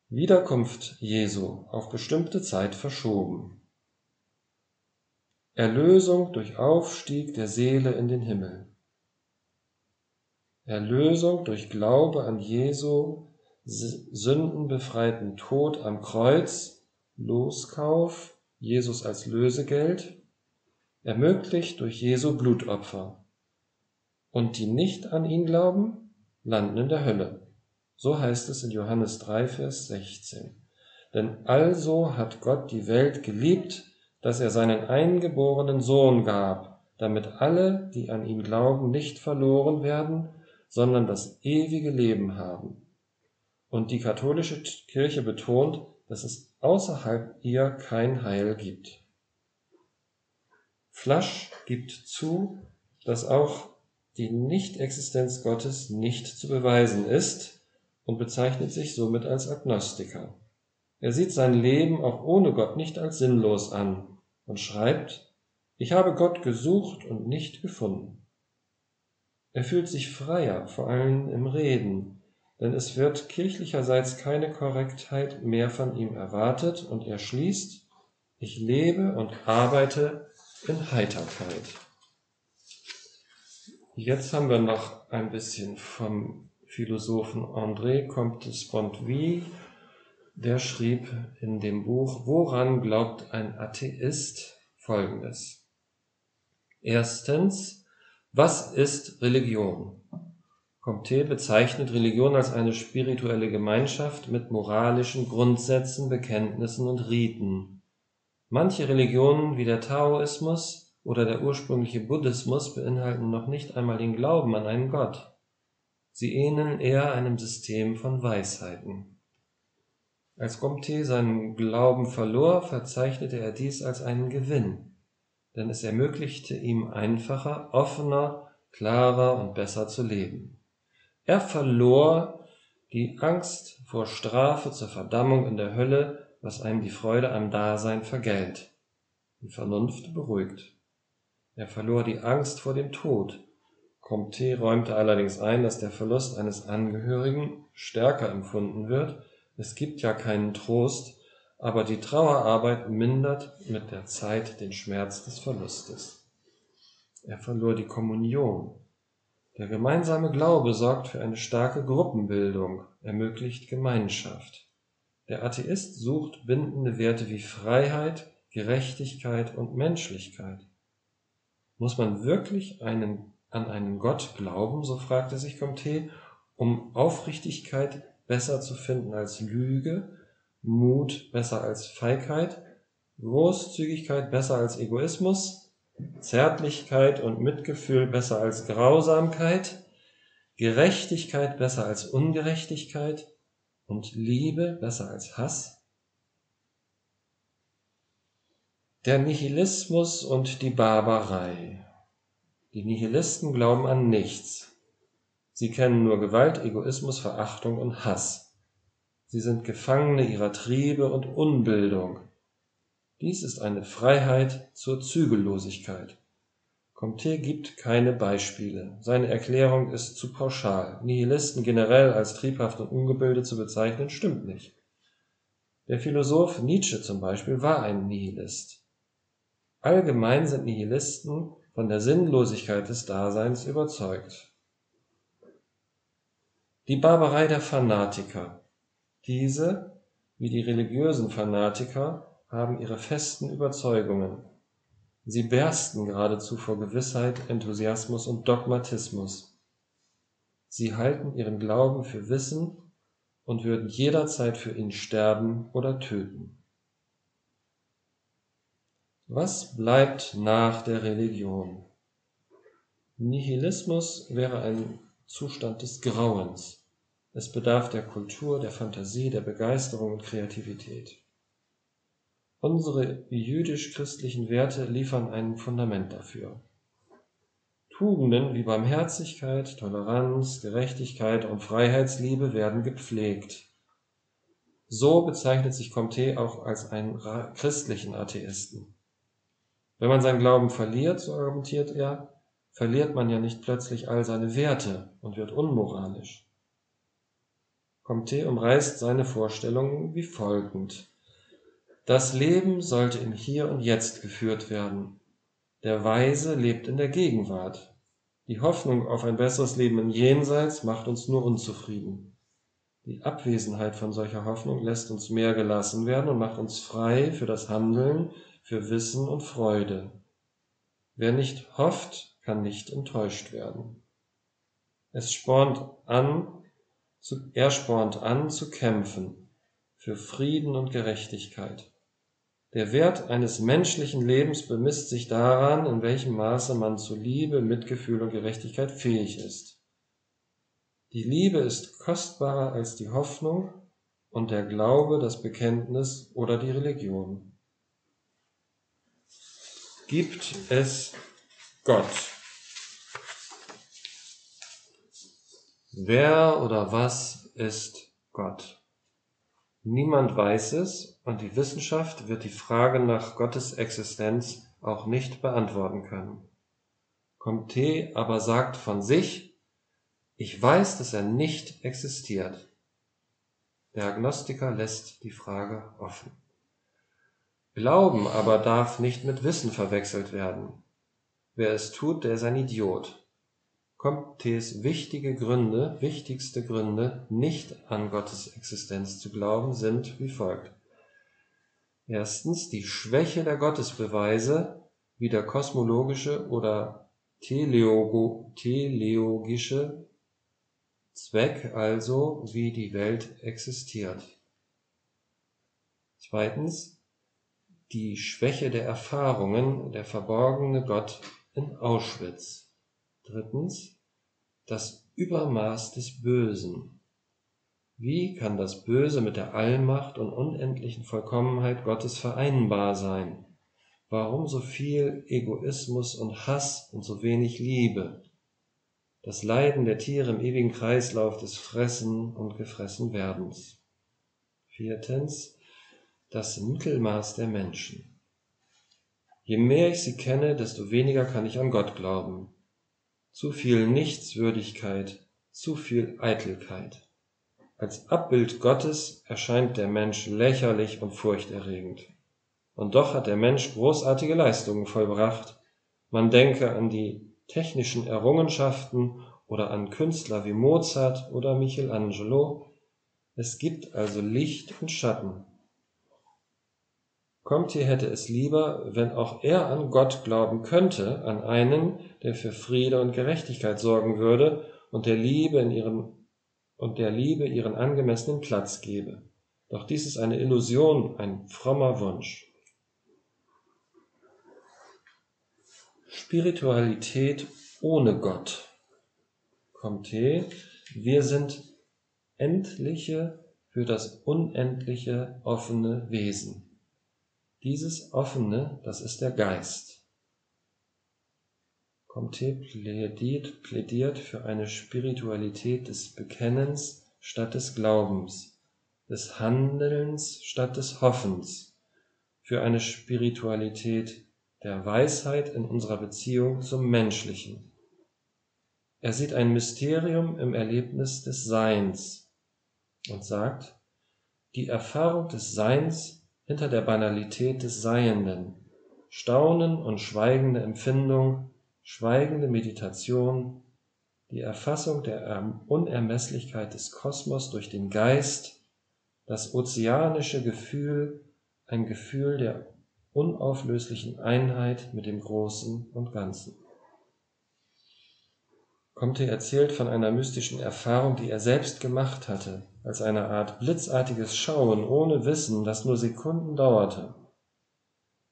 Wiederkunft Jesu auf bestimmte Zeit verschoben. Erlösung durch Aufstieg der Seele in den Himmel. Erlösung durch Glaube an Jesu sündenbefreiten Tod am Kreuz, Loskauf, Jesus als Lösegeld, ermöglicht durch Jesu Blutopfer. Und die nicht an ihn glauben, landen in der Hölle. So heißt es in Johannes 3, Vers 16. Denn also hat Gott die Welt geliebt, dass er seinen eingeborenen Sohn gab, damit alle, die an ihn glauben, nicht verloren werden, sondern das ewige Leben haben. Und die katholische Kirche betont, dass es außerhalb ihr kein Heil gibt. Flasch gibt zu, dass auch die Nichtexistenz Gottes nicht zu beweisen ist und bezeichnet sich somit als Agnostiker. Er sieht sein Leben auch ohne Gott nicht als sinnlos an und schreibt, ich habe Gott gesucht und nicht gefunden. Er fühlt sich freier, vor allem im Reden, denn es wird kirchlicherseits keine Korrektheit mehr von ihm erwartet und er schließt, ich lebe und arbeite in Heiterkeit. Jetzt haben wir noch ein bisschen vom Philosophen André Comte Spontville. Der schrieb in dem Buch Woran glaubt ein Atheist? Folgendes. Erstens, was ist Religion? Comte bezeichnet Religion als eine spirituelle Gemeinschaft mit moralischen Grundsätzen, Bekenntnissen und Riten. Manche Religionen wie der Taoismus oder der ursprüngliche Buddhismus beinhalten noch nicht einmal den Glauben an einen Gott. Sie ähneln eher einem System von Weisheiten. Als Comte seinen Glauben verlor, verzeichnete er dies als einen Gewinn, denn es ermöglichte ihm einfacher, offener, klarer und besser zu leben. Er verlor die Angst vor Strafe zur Verdammung in der Hölle, was einem die Freude am Dasein vergällt. Die Vernunft beruhigt. Er verlor die Angst vor dem Tod. Comte räumte allerdings ein, dass der Verlust eines Angehörigen stärker empfunden wird. Es gibt ja keinen Trost, aber die Trauerarbeit mindert mit der Zeit den Schmerz des Verlustes. Er verlor die Kommunion. Der gemeinsame Glaube sorgt für eine starke Gruppenbildung, ermöglicht Gemeinschaft. Der Atheist sucht bindende Werte wie Freiheit, Gerechtigkeit und Menschlichkeit. Muss man wirklich einen, an einen Gott glauben, so fragte sich Comte, um Aufrichtigkeit besser zu finden als Lüge, Mut besser als Feigheit, Großzügigkeit besser als Egoismus, Zärtlichkeit und Mitgefühl besser als Grausamkeit, Gerechtigkeit besser als Ungerechtigkeit und Liebe besser als Hass? Der Nihilismus und die Barbarei. Die Nihilisten glauben an nichts. Sie kennen nur Gewalt, Egoismus, Verachtung und Hass. Sie sind Gefangene ihrer Triebe und Unbildung. Dies ist eine Freiheit zur Zügellosigkeit. Comte gibt keine Beispiele. Seine Erklärung ist zu pauschal. Nihilisten generell als triebhaft und ungebildet zu bezeichnen, stimmt nicht. Der Philosoph Nietzsche zum Beispiel war ein Nihilist. Allgemein sind Nihilisten von der Sinnlosigkeit des Daseins überzeugt. Die Barbarei der Fanatiker. Diese, wie die religiösen Fanatiker, haben ihre festen Überzeugungen. Sie bersten geradezu vor Gewissheit, Enthusiasmus und Dogmatismus. Sie halten ihren Glauben für Wissen und würden jederzeit für ihn sterben oder töten. Was bleibt nach der Religion? Nihilismus wäre ein Zustand des Grauens. Es bedarf der Kultur, der Fantasie, der Begeisterung und Kreativität. Unsere jüdisch-christlichen Werte liefern ein Fundament dafür. Tugenden wie Barmherzigkeit, Toleranz, Gerechtigkeit und Freiheitsliebe werden gepflegt. So bezeichnet sich Comte auch als einen christlichen Atheisten. Wenn man seinen Glauben verliert, so argumentiert er, verliert man ja nicht plötzlich all seine Werte und wird unmoralisch. Comte umreißt seine Vorstellungen wie folgend. Das Leben sollte im Hier und Jetzt geführt werden. Der Weise lebt in der Gegenwart. Die Hoffnung auf ein besseres Leben im Jenseits macht uns nur unzufrieden. Die Abwesenheit von solcher Hoffnung lässt uns mehr gelassen werden und macht uns frei für das Handeln, für Wissen und Freude. Wer nicht hofft, kann nicht enttäuscht werden. Es spornt an, zu, er spornt an zu kämpfen für Frieden und Gerechtigkeit. Der Wert eines menschlichen Lebens bemisst sich daran, in welchem Maße man zu Liebe, Mitgefühl und Gerechtigkeit fähig ist. Die Liebe ist kostbarer als die Hoffnung und der Glaube, das Bekenntnis oder die Religion. Gibt es Gott? Wer oder was ist Gott? Niemand weiß es und die Wissenschaft wird die Frage nach Gottes Existenz auch nicht beantworten können. Comte aber sagt von sich, ich weiß, dass er nicht existiert. Der Agnostiker lässt die Frage offen. Glauben aber darf nicht mit Wissen verwechselt werden. Wer es tut, der ist ein Idiot. Comtes wichtige Gründe, wichtigste Gründe, nicht an Gottes Existenz zu glauben, sind wie folgt. Erstens die Schwäche der Gottesbeweise, wie der kosmologische oder teleogo, teleologische Zweck, also wie die Welt existiert. Zweitens die Schwäche der Erfahrungen, der verborgene Gott in Auschwitz. Drittens das Übermaß des Bösen. Wie kann das Böse mit der Allmacht und unendlichen Vollkommenheit Gottes vereinbar sein? Warum so viel Egoismus und Hass und so wenig Liebe? Das Leiden der Tiere im ewigen Kreislauf des Fressen und Gefressenwerdens. Viertens, das Mittelmaß der Menschen. Je mehr ich sie kenne, desto weniger kann ich an Gott glauben zu viel Nichtswürdigkeit, zu viel Eitelkeit. Als Abbild Gottes erscheint der Mensch lächerlich und furchterregend. Und doch hat der Mensch großartige Leistungen vollbracht. Man denke an die technischen Errungenschaften oder an Künstler wie Mozart oder Michelangelo. Es gibt also Licht und Schatten. Comte hätte es lieber, wenn auch er an Gott glauben könnte, an einen, der für Friede und Gerechtigkeit sorgen würde und der Liebe in ihren, und der Liebe ihren angemessenen Platz gebe. Doch dies ist eine Illusion, ein frommer Wunsch. Spiritualität ohne Gott. Comte, wir sind endliche für das unendliche offene Wesen. Dieses Offene, das ist der Geist. Comte plädiert, plädiert für eine Spiritualität des Bekennens statt des Glaubens, des Handelns statt des Hoffens, für eine Spiritualität der Weisheit in unserer Beziehung zum Menschlichen. Er sieht ein Mysterium im Erlebnis des Seins und sagt, die Erfahrung des Seins hinter der Banalität des Seienden, Staunen und schweigende Empfindung, schweigende Meditation, die Erfassung der Unermesslichkeit des Kosmos durch den Geist, das ozeanische Gefühl, ein Gefühl der unauflöslichen Einheit mit dem Großen und Ganzen. Comte erzählt von einer mystischen Erfahrung, die er selbst gemacht hatte, als eine Art blitzartiges Schauen ohne Wissen, das nur Sekunden dauerte.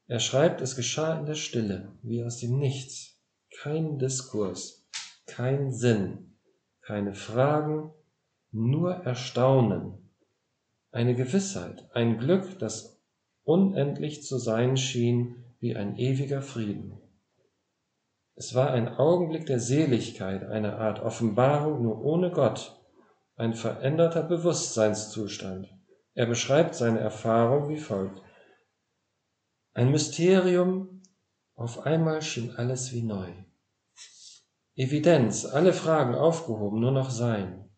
Er schreibt, es geschah in der Stille, wie aus dem Nichts. Kein Diskurs, kein Sinn, keine Fragen, nur Erstaunen, eine Gewissheit, ein Glück, das unendlich zu sein schien wie ein ewiger Frieden. Es war ein Augenblick der Seligkeit, eine Art Offenbarung nur ohne Gott, ein veränderter Bewusstseinszustand. Er beschreibt seine Erfahrung wie folgt. Ein Mysterium, auf einmal schien alles wie neu. Evidenz, alle Fragen aufgehoben, nur noch Sein.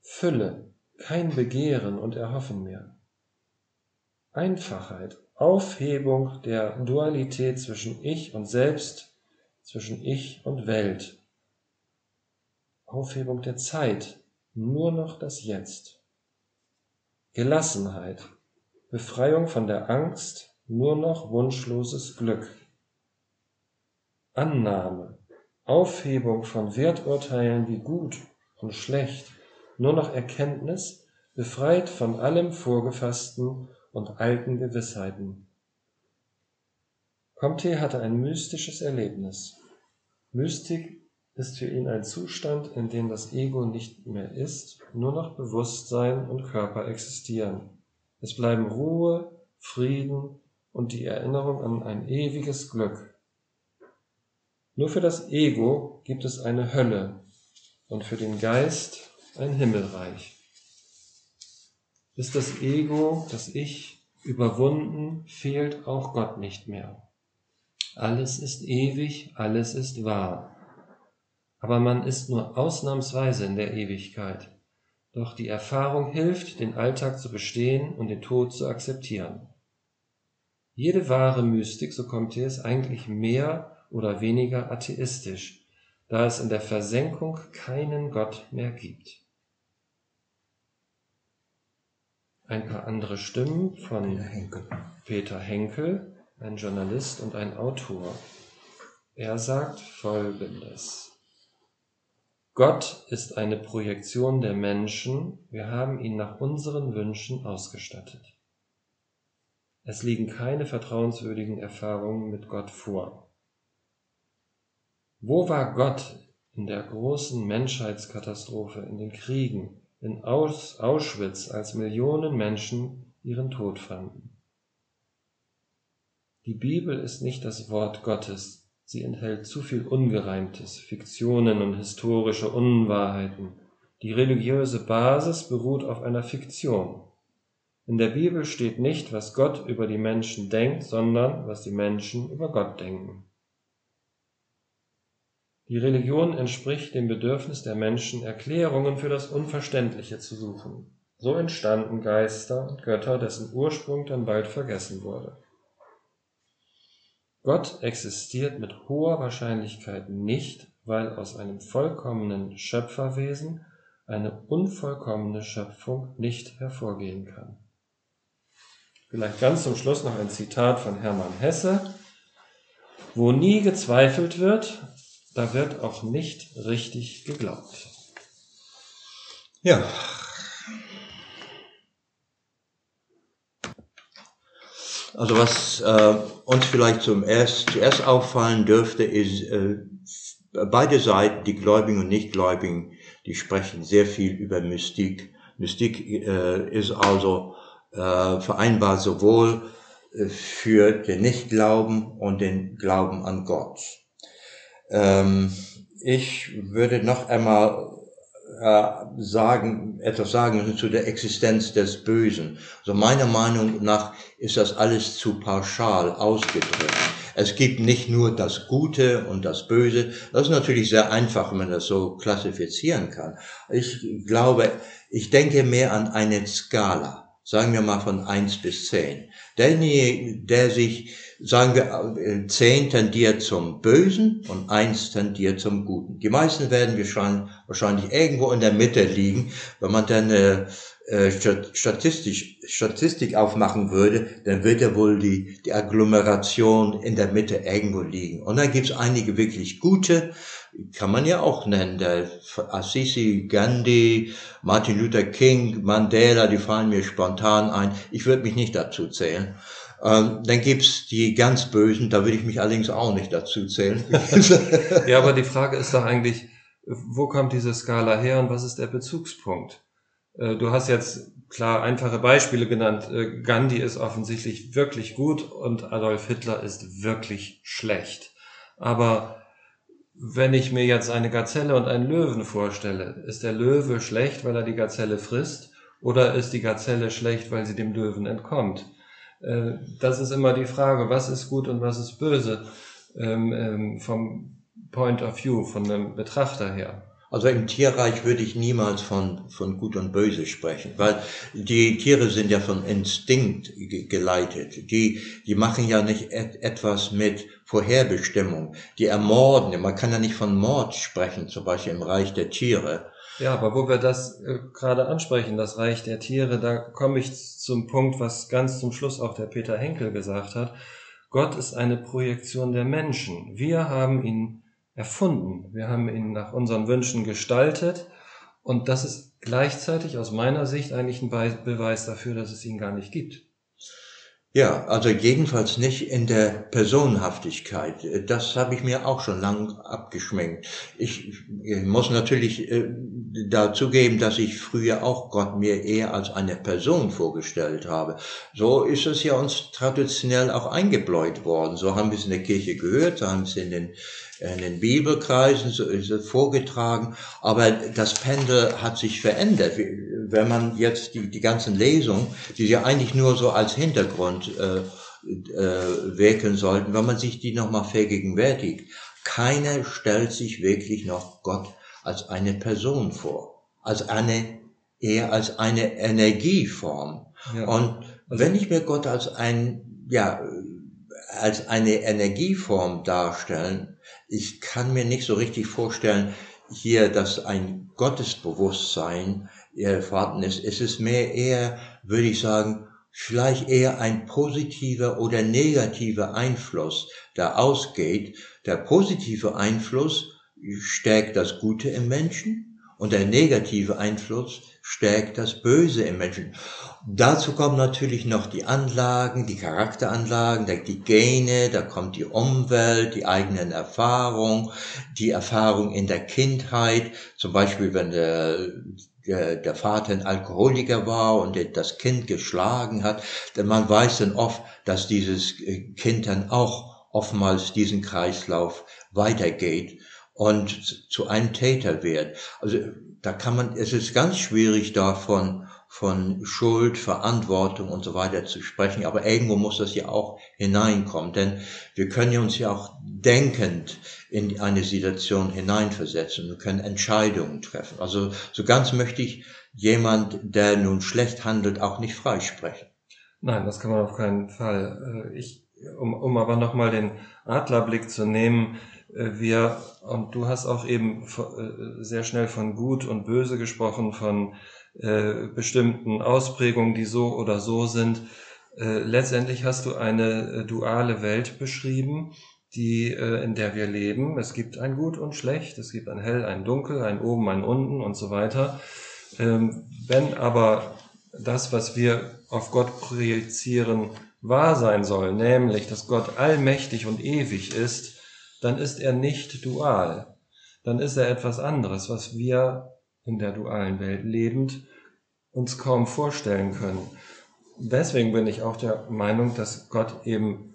Fülle, kein Begehren und Erhoffen mehr. Einfachheit, Aufhebung der Dualität zwischen Ich und Selbst zwischen Ich und Welt. Aufhebung der Zeit, nur noch das Jetzt. Gelassenheit, Befreiung von der Angst, nur noch wunschloses Glück. Annahme, Aufhebung von Werturteilen wie gut und schlecht, nur noch Erkenntnis, befreit von allem Vorgefassten und alten Gewissheiten. Comte hatte ein mystisches Erlebnis. Mystik ist für ihn ein Zustand, in dem das Ego nicht mehr ist, nur noch Bewusstsein und Körper existieren. Es bleiben Ruhe, Frieden und die Erinnerung an ein ewiges Glück. Nur für das Ego gibt es eine Hölle und für den Geist ein Himmelreich. Ist das Ego, das Ich, überwunden, fehlt auch Gott nicht mehr. Alles ist ewig, alles ist wahr aber man ist nur ausnahmsweise in der Ewigkeit. Doch die Erfahrung hilft, den Alltag zu bestehen und den Tod zu akzeptieren. Jede wahre Mystik, so kommt es, eigentlich mehr oder weniger atheistisch, da es in der Versenkung keinen Gott mehr gibt. Ein paar andere Stimmen von Peter Henkel, ein Journalist und ein Autor. Er sagt Folgendes. Gott ist eine Projektion der Menschen, wir haben ihn nach unseren Wünschen ausgestattet. Es liegen keine vertrauenswürdigen Erfahrungen mit Gott vor. Wo war Gott in der großen Menschheitskatastrophe, in den Kriegen, in Auschwitz, als Millionen Menschen ihren Tod fanden? Die Bibel ist nicht das Wort Gottes, Sie enthält zu viel Ungereimtes, Fiktionen und historische Unwahrheiten. Die religiöse Basis beruht auf einer Fiktion. In der Bibel steht nicht, was Gott über die Menschen denkt, sondern was die Menschen über Gott denken. Die Religion entspricht dem Bedürfnis der Menschen, Erklärungen für das Unverständliche zu suchen. So entstanden Geister und Götter, dessen Ursprung dann bald vergessen wurde. Gott existiert mit hoher Wahrscheinlichkeit nicht, weil aus einem vollkommenen Schöpferwesen eine unvollkommene Schöpfung nicht hervorgehen kann. Vielleicht ganz zum Schluss noch ein Zitat von Hermann Hesse. Wo nie gezweifelt wird, da wird auch nicht richtig geglaubt. Ja, Also was äh, uns vielleicht zum erst, zuerst auffallen dürfte, ist, äh, beide Seiten, die Gläubigen und Nichtgläubigen, die sprechen sehr viel über Mystik. Mystik äh, ist also äh, vereinbar sowohl äh, für den Nichtglauben und den Glauben an Gott. Ähm, ich würde noch einmal äh, sagen, etwas sagen zu der Existenz des Bösen. Also meiner Meinung nach ist das alles zu pauschal ausgedrückt. Es gibt nicht nur das Gute und das Böse. Das ist natürlich sehr einfach, wenn man das so klassifizieren kann. Ich glaube, ich denke mehr an eine Skala sagen wir mal von eins bis zehn. Derjenige, der sich, sagen wir, zehn tendiert zum Bösen und eins tendiert zum Guten. Die meisten werden wahrscheinlich irgendwo in der Mitte liegen. Wenn man dann äh, äh statistisch, Statistik aufmachen würde, dann wird ja wohl die, die Agglomeration in der Mitte irgendwo liegen. Und dann gibt's einige wirklich gute, kann man ja auch nennen, der Assisi, Gandhi, Martin Luther King, Mandela, die fallen mir spontan ein. Ich würde mich nicht dazu zählen. Ähm, dann gibt's die ganz Bösen, da würde ich mich allerdings auch nicht dazu zählen. ja, aber die Frage ist doch eigentlich, wo kommt diese Skala her und was ist der Bezugspunkt? Äh, du hast jetzt klar einfache Beispiele genannt. Äh, Gandhi ist offensichtlich wirklich gut und Adolf Hitler ist wirklich schlecht. Aber wenn ich mir jetzt eine Gazelle und einen Löwen vorstelle, ist der Löwe schlecht, weil er die Gazelle frisst, oder ist die Gazelle schlecht, weil sie dem Löwen entkommt? Äh, das ist immer die Frage, was ist gut und was ist böse ähm, ähm, vom Point of View, von dem Betrachter her. Also im Tierreich würde ich niemals von, von Gut und Böse sprechen, weil die Tiere sind ja von Instinkt geleitet. Die, die machen ja nicht et etwas mit Vorherbestimmung. Die ermorden. Man kann ja nicht von Mord sprechen, zum Beispiel im Reich der Tiere. Ja, aber wo wir das äh, gerade ansprechen, das Reich der Tiere, da komme ich zum Punkt, was ganz zum Schluss auch der Peter Henkel gesagt hat. Gott ist eine Projektion der Menschen. Wir haben ihn erfunden. Wir haben ihn nach unseren Wünschen gestaltet und das ist gleichzeitig aus meiner Sicht eigentlich ein Beweis dafür, dass es ihn gar nicht gibt. Ja, also jedenfalls nicht in der Personenhaftigkeit. Das habe ich mir auch schon lang abgeschminkt. Ich, ich muss natürlich äh, dazugeben, dass ich früher auch Gott mir eher als eine Person vorgestellt habe. So ist es ja uns traditionell auch eingebläut worden. So haben wir es in der Kirche gehört, so haben wir es in den in den Bibelkreisen so ist es vorgetragen, aber das Pendel hat sich verändert. Wenn man jetzt die, die ganzen Lesungen, die ja eigentlich nur so als Hintergrund äh, äh, wirken sollten, wenn man sich die nochmal vergegenwärtigt, keiner stellt sich wirklich noch Gott als eine Person vor, als eine, eher als eine Energieform. Ja. Und wenn ich mir Gott als ein, ja, als eine Energieform darstellen, ich kann mir nicht so richtig vorstellen, hier, dass ein Gottesbewusstsein äh, vorhanden ist. Es ist mehr eher, würde ich sagen, vielleicht eher ein positiver oder negativer Einfluss, der ausgeht. Der positive Einfluss stärkt das Gute im Menschen und der negative Einfluss stärkt das Böse im Menschen. Dazu kommen natürlich noch die Anlagen, die Charakteranlagen, die Gene, da kommt die Umwelt, die eigenen Erfahrungen, die Erfahrung in der Kindheit, zum Beispiel wenn der, der, der Vater ein Alkoholiker war und das Kind geschlagen hat, denn man weiß dann oft, dass dieses Kind dann auch oftmals diesen Kreislauf weitergeht und zu einem Täter wird. Also da kann man, es ist ganz schwierig davon von Schuld, Verantwortung und so weiter zu sprechen. Aber irgendwo muss das ja auch hineinkommen, denn wir können uns ja auch denkend in eine Situation hineinversetzen. Wir können Entscheidungen treffen. Also so ganz möchte ich jemand, der nun schlecht handelt, auch nicht freisprechen. Nein, das kann man auf keinen Fall. Äh, ich, um, um aber nochmal den Adlerblick zu nehmen, wir, und du hast auch eben äh, sehr schnell von gut und böse gesprochen, von äh, bestimmten Ausprägungen, die so oder so sind. Äh, letztendlich hast du eine äh, duale Welt beschrieben, die, äh, in der wir leben. Es gibt ein Gut und Schlecht, es gibt ein Hell, ein Dunkel, ein Oben, ein Unten und so weiter. Ähm, wenn aber das, was wir auf Gott projizieren, wahr sein soll, nämlich, dass Gott allmächtig und ewig ist, dann ist er nicht dual. Dann ist er etwas anderes, was wir in der dualen Welt lebend uns kaum vorstellen können. Deswegen bin ich auch der Meinung, dass Gott eben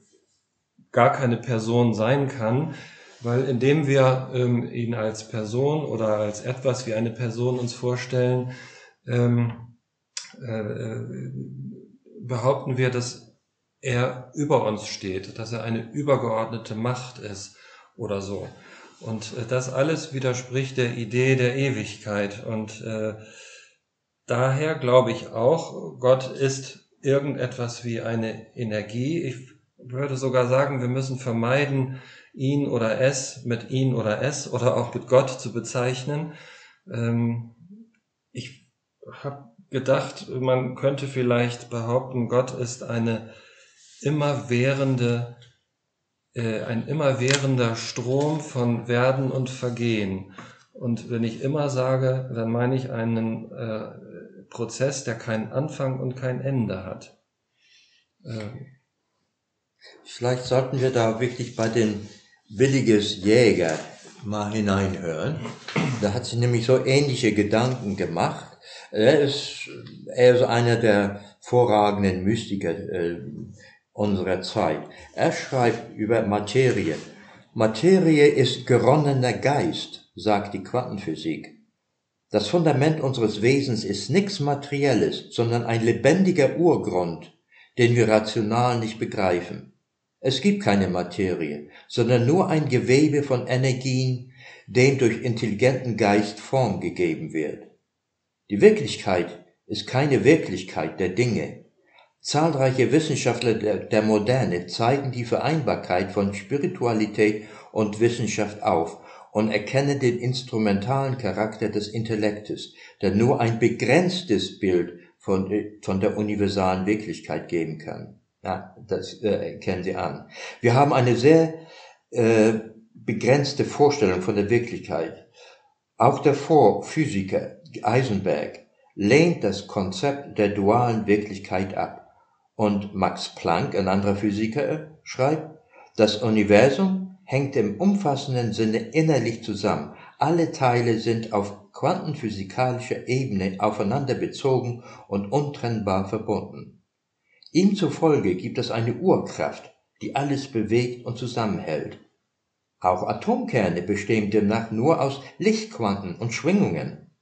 gar keine Person sein kann, weil indem wir ähm, ihn als Person oder als etwas wie eine Person uns vorstellen, ähm, äh, behaupten wir, dass er über uns steht, dass er eine übergeordnete Macht ist oder so. Und äh, das alles widerspricht der Idee der Ewigkeit. Und äh, daher glaube ich auch, Gott ist irgendetwas wie eine Energie. Ich würde sogar sagen, wir müssen vermeiden, ihn oder es mit ihn oder es oder auch mit Gott zu bezeichnen. Ähm, ich habe gedacht, man könnte vielleicht behaupten, Gott ist eine immerwährende äh, ein immerwährender Strom von Werden und Vergehen. Und wenn ich immer sage, dann meine ich einen äh, Prozess, der keinen Anfang und kein Ende hat. Ähm. Vielleicht sollten wir da wirklich bei den Williges Jäger mal hineinhören. Da hat sich nämlich so ähnliche Gedanken gemacht. Er ist, er ist einer der vorragenden Mystiker, äh, unserer Zeit. Er schreibt über Materie. Materie ist geronnener Geist, sagt die Quantenphysik. Das Fundament unseres Wesens ist nichts Materielles, sondern ein lebendiger Urgrund, den wir rational nicht begreifen. Es gibt keine Materie, sondern nur ein Gewebe von Energien, dem durch intelligenten Geist Form gegeben wird. Die Wirklichkeit ist keine Wirklichkeit der Dinge, Zahlreiche Wissenschaftler der Moderne zeigen die Vereinbarkeit von Spiritualität und Wissenschaft auf und erkennen den instrumentalen Charakter des Intellektes, der nur ein begrenztes Bild von, von der universalen Wirklichkeit geben kann. Ja, das äh, erkennen Sie an. Wir haben eine sehr äh, begrenzte Vorstellung von der Wirklichkeit. Auch der Vorphysiker Eisenberg lehnt das Konzept der dualen Wirklichkeit ab. Und Max Planck, ein anderer Physiker, schreibt, das Universum hängt im umfassenden Sinne innerlich zusammen. Alle Teile sind auf quantenphysikalischer Ebene aufeinander bezogen und untrennbar verbunden. Ihm zufolge gibt es eine Urkraft, die alles bewegt und zusammenhält. Auch Atomkerne bestehen demnach nur aus Lichtquanten und Schwingungen.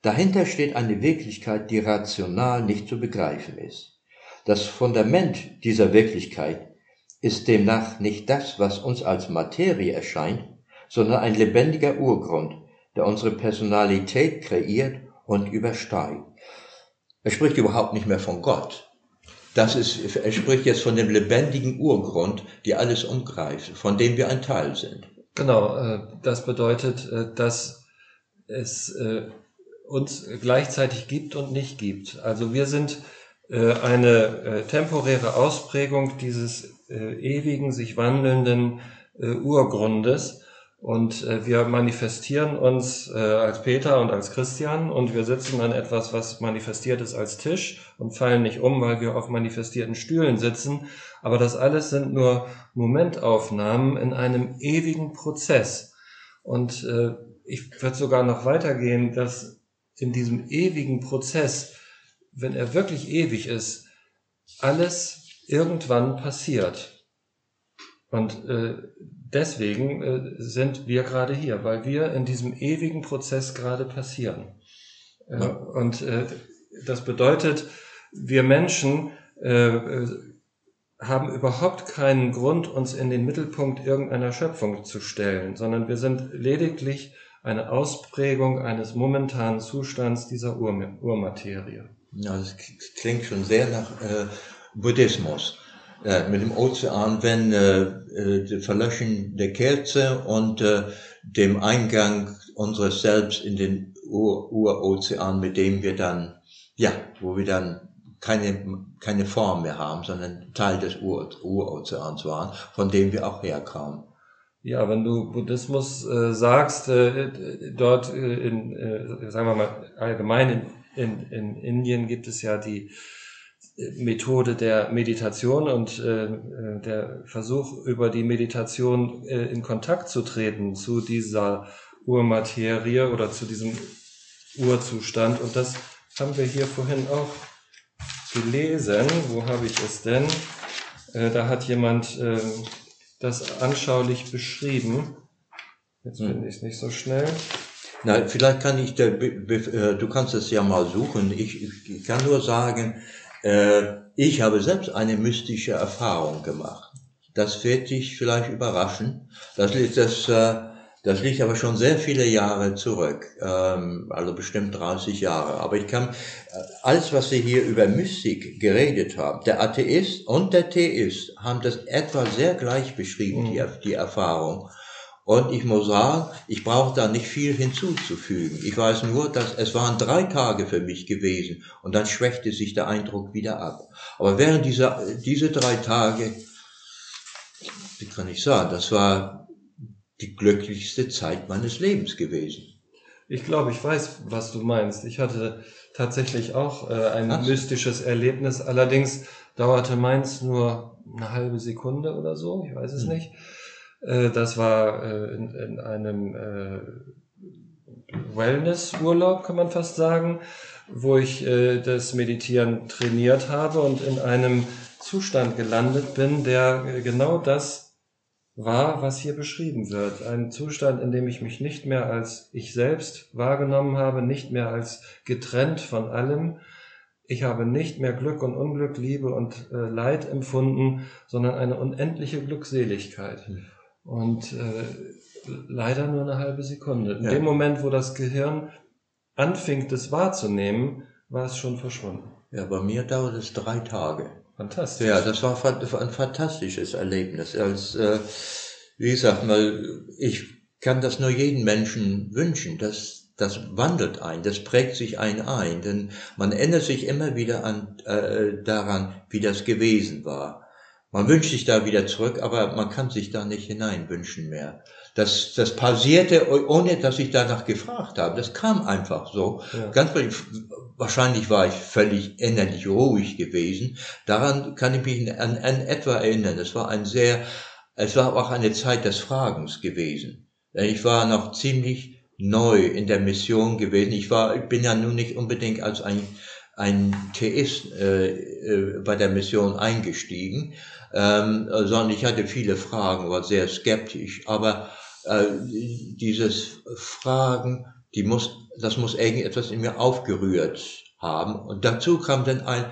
Dahinter steht eine Wirklichkeit, die rational nicht zu begreifen ist. Das Fundament dieser Wirklichkeit ist demnach nicht das, was uns als Materie erscheint, sondern ein lebendiger Urgrund, der unsere Personalität kreiert und übersteigt. Er spricht überhaupt nicht mehr von Gott, das ist, er spricht jetzt von dem lebendigen Urgrund, die alles umgreift, von dem wir ein Teil sind. Genau, äh, das bedeutet, äh, dass es äh, uns gleichzeitig gibt und nicht gibt. Also wir sind eine temporäre Ausprägung dieses ewigen, sich wandelnden Urgrundes und äh, wir manifestieren uns äh, als Peter und als Christian und wir sitzen an etwas, was manifestiert ist als Tisch und fallen nicht um, weil wir auf manifestierten Stühlen sitzen. Aber das alles sind nur Momentaufnahmen in einem ewigen Prozess. Und äh, ich würde sogar noch weitergehen, dass in diesem ewigen Prozess, wenn er wirklich ewig ist, alles irgendwann passiert. Und äh, deswegen äh, sind wir gerade hier, weil wir in diesem ewigen Prozess gerade passieren. Äh, ja. Und äh, das bedeutet, wir Menschen äh, äh, haben überhaupt keinen Grund, uns in den Mittelpunkt irgendeiner Schöpfung zu stellen, sondern wir sind lediglich eine Ausprägung eines momentanen Zustands dieser Ur Urmaterie. Ja, das klingt schon sehr nach äh, Buddhismus äh, mit dem Ozean, wenn äh, äh, Verlöschen der Kerze und äh, dem Eingang unseres Selbst in den Ur Urozean, mit dem wir dann, ja, wo wir dann keine, keine Form mehr haben, sondern Teil des Ur Urozeans waren, von dem wir auch herkamen. Ja, wenn du Buddhismus äh, sagst, äh, dort äh, in, äh, sagen wir mal allgemein in, in, in Indien gibt es ja die Methode der Meditation und äh, äh, der Versuch, über die Meditation äh, in Kontakt zu treten zu dieser Urmaterie oder zu diesem Urzustand. Und das haben wir hier vorhin auch gelesen. Wo habe ich es denn? Äh, da hat jemand äh, das anschaulich beschrieben. Jetzt bin hm. ich nicht so schnell. Na, vielleicht kann ich, der, äh, du kannst es ja mal suchen. Ich, ich kann nur sagen, äh, ich habe selbst eine mystische Erfahrung gemacht. Das wird dich vielleicht überraschen. Das, das, äh, das liegt aber schon sehr viele Jahre zurück, ähm, also bestimmt 30 Jahre. Aber ich kann, alles, was wir hier über Mystik geredet haben, der Atheist und der Theist haben das etwa sehr gleich beschrieben, die, mhm. die Erfahrung. Und ich muss sagen, ich brauche da nicht viel hinzuzufügen. Ich weiß nur, dass es waren drei Tage für mich gewesen und dann schwächte sich der Eindruck wieder ab. Aber während dieser, diese drei Tage, wie kann ich sagen, das war die glücklichste Zeit meines Lebens gewesen. Ich glaube, ich weiß, was du meinst. Ich hatte tatsächlich auch äh, ein was? mystisches Erlebnis. Allerdings dauerte meins nur eine halbe Sekunde oder so. Ich weiß es hm. nicht. Äh, das war äh, in, in einem äh, Wellness-Urlaub, kann man fast sagen, wo ich das Meditieren trainiert habe und in einem Zustand gelandet bin, der genau das war, was hier beschrieben wird. Ein Zustand, in dem ich mich nicht mehr als ich selbst wahrgenommen habe, nicht mehr als getrennt von allem. Ich habe nicht mehr Glück und Unglück, Liebe und äh, Leid empfunden, sondern eine unendliche Glückseligkeit. Und äh, leider nur eine halbe Sekunde. In ja. dem Moment, wo das Gehirn anfing, das wahrzunehmen, war es schon verschwunden. Ja, bei mir dauert es drei Tage. Fantastisch. Ja, das war ein fantastisches Erlebnis. Als, äh, wie gesagt, mal, ich kann das nur jedem Menschen wünschen. Das, das wandelt ein, das prägt sich ein ein, denn man erinnert sich immer wieder an, äh, daran, wie das gewesen war. Man wünscht sich da wieder zurück, aber man kann sich da nicht hineinwünschen mehr. Das, das passierte, ohne dass ich danach gefragt habe. Das kam einfach so. Ja. Ganz wahrscheinlich war ich völlig innerlich ruhig gewesen. Daran kann ich mich an, an etwa erinnern. Es war ein sehr, es war auch eine Zeit des Fragens gewesen. Ich war noch ziemlich neu in der Mission gewesen. Ich war, ich bin ja nun nicht unbedingt als ein ein Theist äh, äh, bei der Mission eingestiegen, ähm, sondern ich hatte viele Fragen, war sehr skeptisch. Aber äh, dieses Fragen, die muss, das muss irgendetwas in mir aufgerührt haben. Und dazu kam dann ein,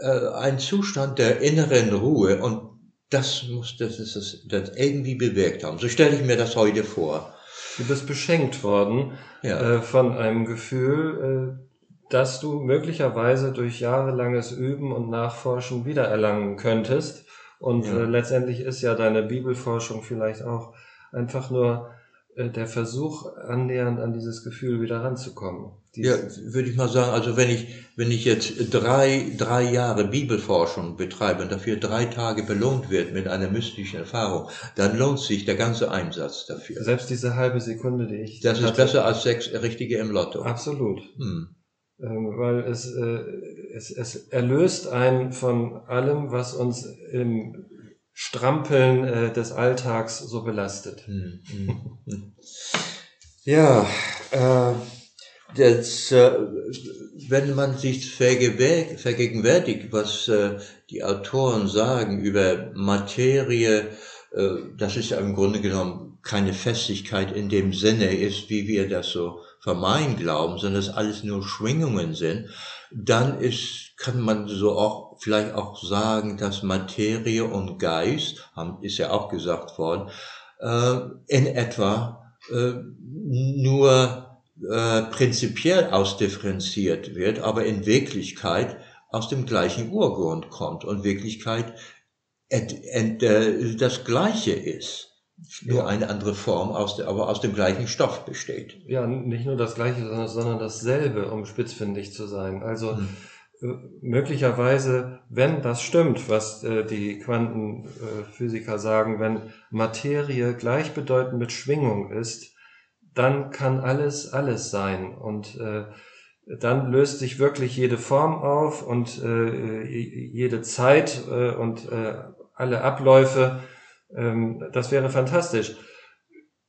äh, ein Zustand der inneren Ruhe und das muss das, ist das, das irgendwie bewirkt haben. So stelle ich mir das heute vor. Du bist beschenkt worden ja. äh, von einem Gefühl, äh, das du möglicherweise durch jahrelanges Üben und Nachforschen wiedererlangen könntest. Und ja. äh, letztendlich ist ja deine Bibelforschung vielleicht auch einfach nur äh, der Versuch, annähernd an dieses Gefühl wieder ranzukommen. ja, würde ich mal sagen, also wenn ich, wenn ich jetzt drei, drei Jahre Bibelforschung betreibe und dafür drei Tage belohnt wird mit einer mystischen Erfahrung, dann lohnt sich der ganze Einsatz dafür. Selbst diese halbe Sekunde, die ich. Das ist besser als sechs richtige im Lotto. Absolut. Hm. Ähm, weil es, äh, es, es erlöst einen von allem, was uns im Strampeln äh, des Alltags so belastet. Hm, hm, hm. Ja, äh, das, äh, wenn man sich vergegenwärtigt, was die Autoren sagen über Materie, das ist ja im Grunde genommen keine Festigkeit in dem Sinne ist, wie wir das so vermeiden glauben, sondern dass alles nur Schwingungen sind, dann ist, kann man so auch vielleicht auch sagen, dass Materie und Geist, ist ja auch gesagt worden, äh, in etwa äh, nur äh, prinzipiell ausdifferenziert wird, aber in Wirklichkeit aus dem gleichen Urgrund kommt und Wirklichkeit das Gleiche ist nur eine andere Form, aus der, aber aus dem gleichen Stoff besteht. Ja, nicht nur das gleiche, sondern, sondern dasselbe, um spitzfindig zu sein. Also hm. äh, möglicherweise, wenn das stimmt, was äh, die Quantenphysiker äh, sagen, wenn Materie gleichbedeutend mit Schwingung ist, dann kann alles alles sein. Und äh, dann löst sich wirklich jede Form auf und äh, jede Zeit äh, und äh, alle Abläufe ähm, das wäre fantastisch.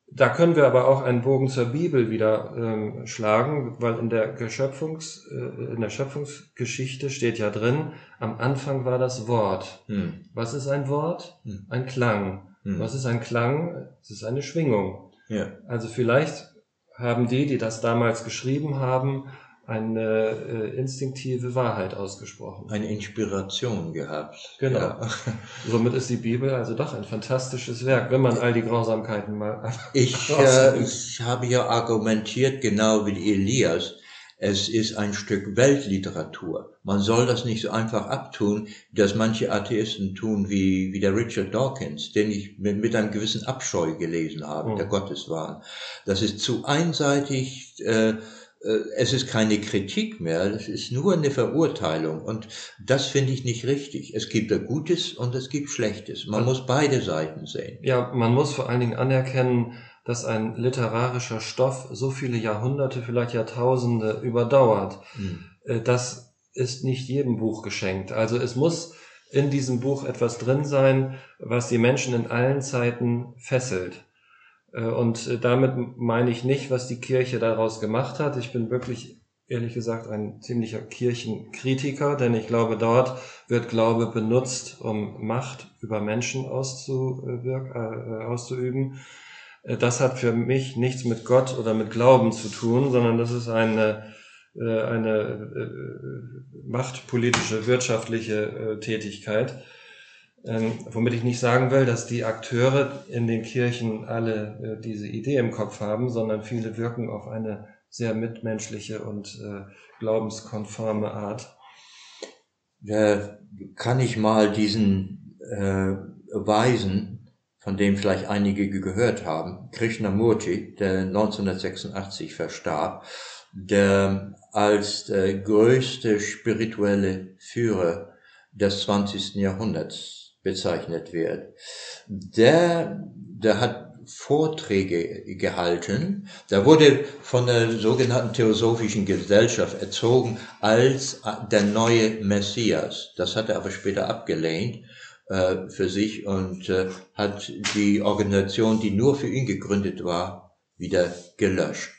Da können wir aber auch einen Bogen zur Bibel wieder ähm, schlagen, weil in der, Geschöpfungs, äh, in der Schöpfungsgeschichte steht ja drin, am Anfang war das Wort. Hm. Was ist ein Wort? Hm. Ein Klang. Hm. Was ist ein Klang? Es ist eine Schwingung. Ja. Also vielleicht haben die, die das damals geschrieben haben, eine äh, instinktive Wahrheit ausgesprochen. Eine Inspiration gehabt. Genau. Ja. Somit ist die Bibel also doch ein fantastisches Werk, wenn man all die Grausamkeiten mal. Ich, äh, ich habe ja argumentiert, genau wie Elias, es ist ein Stück Weltliteratur. Man soll das nicht so einfach abtun, wie das manche Atheisten tun, wie, wie der Richard Dawkins, den ich mit, mit einem gewissen Abscheu gelesen habe, mhm. der Gotteswahn. Das ist zu einseitig, äh, es ist keine Kritik mehr, es ist nur eine Verurteilung und das finde ich nicht richtig. Es gibt da Gutes und es gibt Schlechtes. Man muss beide Seiten sehen. Ja, man muss vor allen Dingen anerkennen, dass ein literarischer Stoff so viele Jahrhunderte, vielleicht Jahrtausende überdauert. Hm. Das ist nicht jedem Buch geschenkt. Also es muss in diesem Buch etwas drin sein, was die Menschen in allen Zeiten fesselt. Äh, und äh, damit meine ich nicht, was die Kirche daraus gemacht hat. Ich bin wirklich, ehrlich gesagt, ein ziemlicher Kirchenkritiker, denn ich glaube, dort wird Glaube benutzt, um Macht über Menschen äh, auszuüben. Das hat für mich nichts mit Gott oder mit Glauben zu tun, sondern das ist eine, eine machtpolitische, wirtschaftliche Tätigkeit. Ähm, womit ich nicht sagen will, dass die Akteure in den Kirchen alle äh, diese Idee im Kopf haben, sondern viele wirken auf eine sehr mitmenschliche und äh, glaubenskonforme Art. Da kann ich mal diesen äh, Weisen, von dem vielleicht einige gehört haben, Krishnamurti, der 1986 verstarb, der als der größte spirituelle Führer des 20. Jahrhunderts bezeichnet wird. Der, der hat Vorträge gehalten. Da wurde von der sogenannten Theosophischen Gesellschaft erzogen als der neue Messias. Das hat er aber später abgelehnt äh, für sich und äh, hat die Organisation, die nur für ihn gegründet war, wieder gelöscht.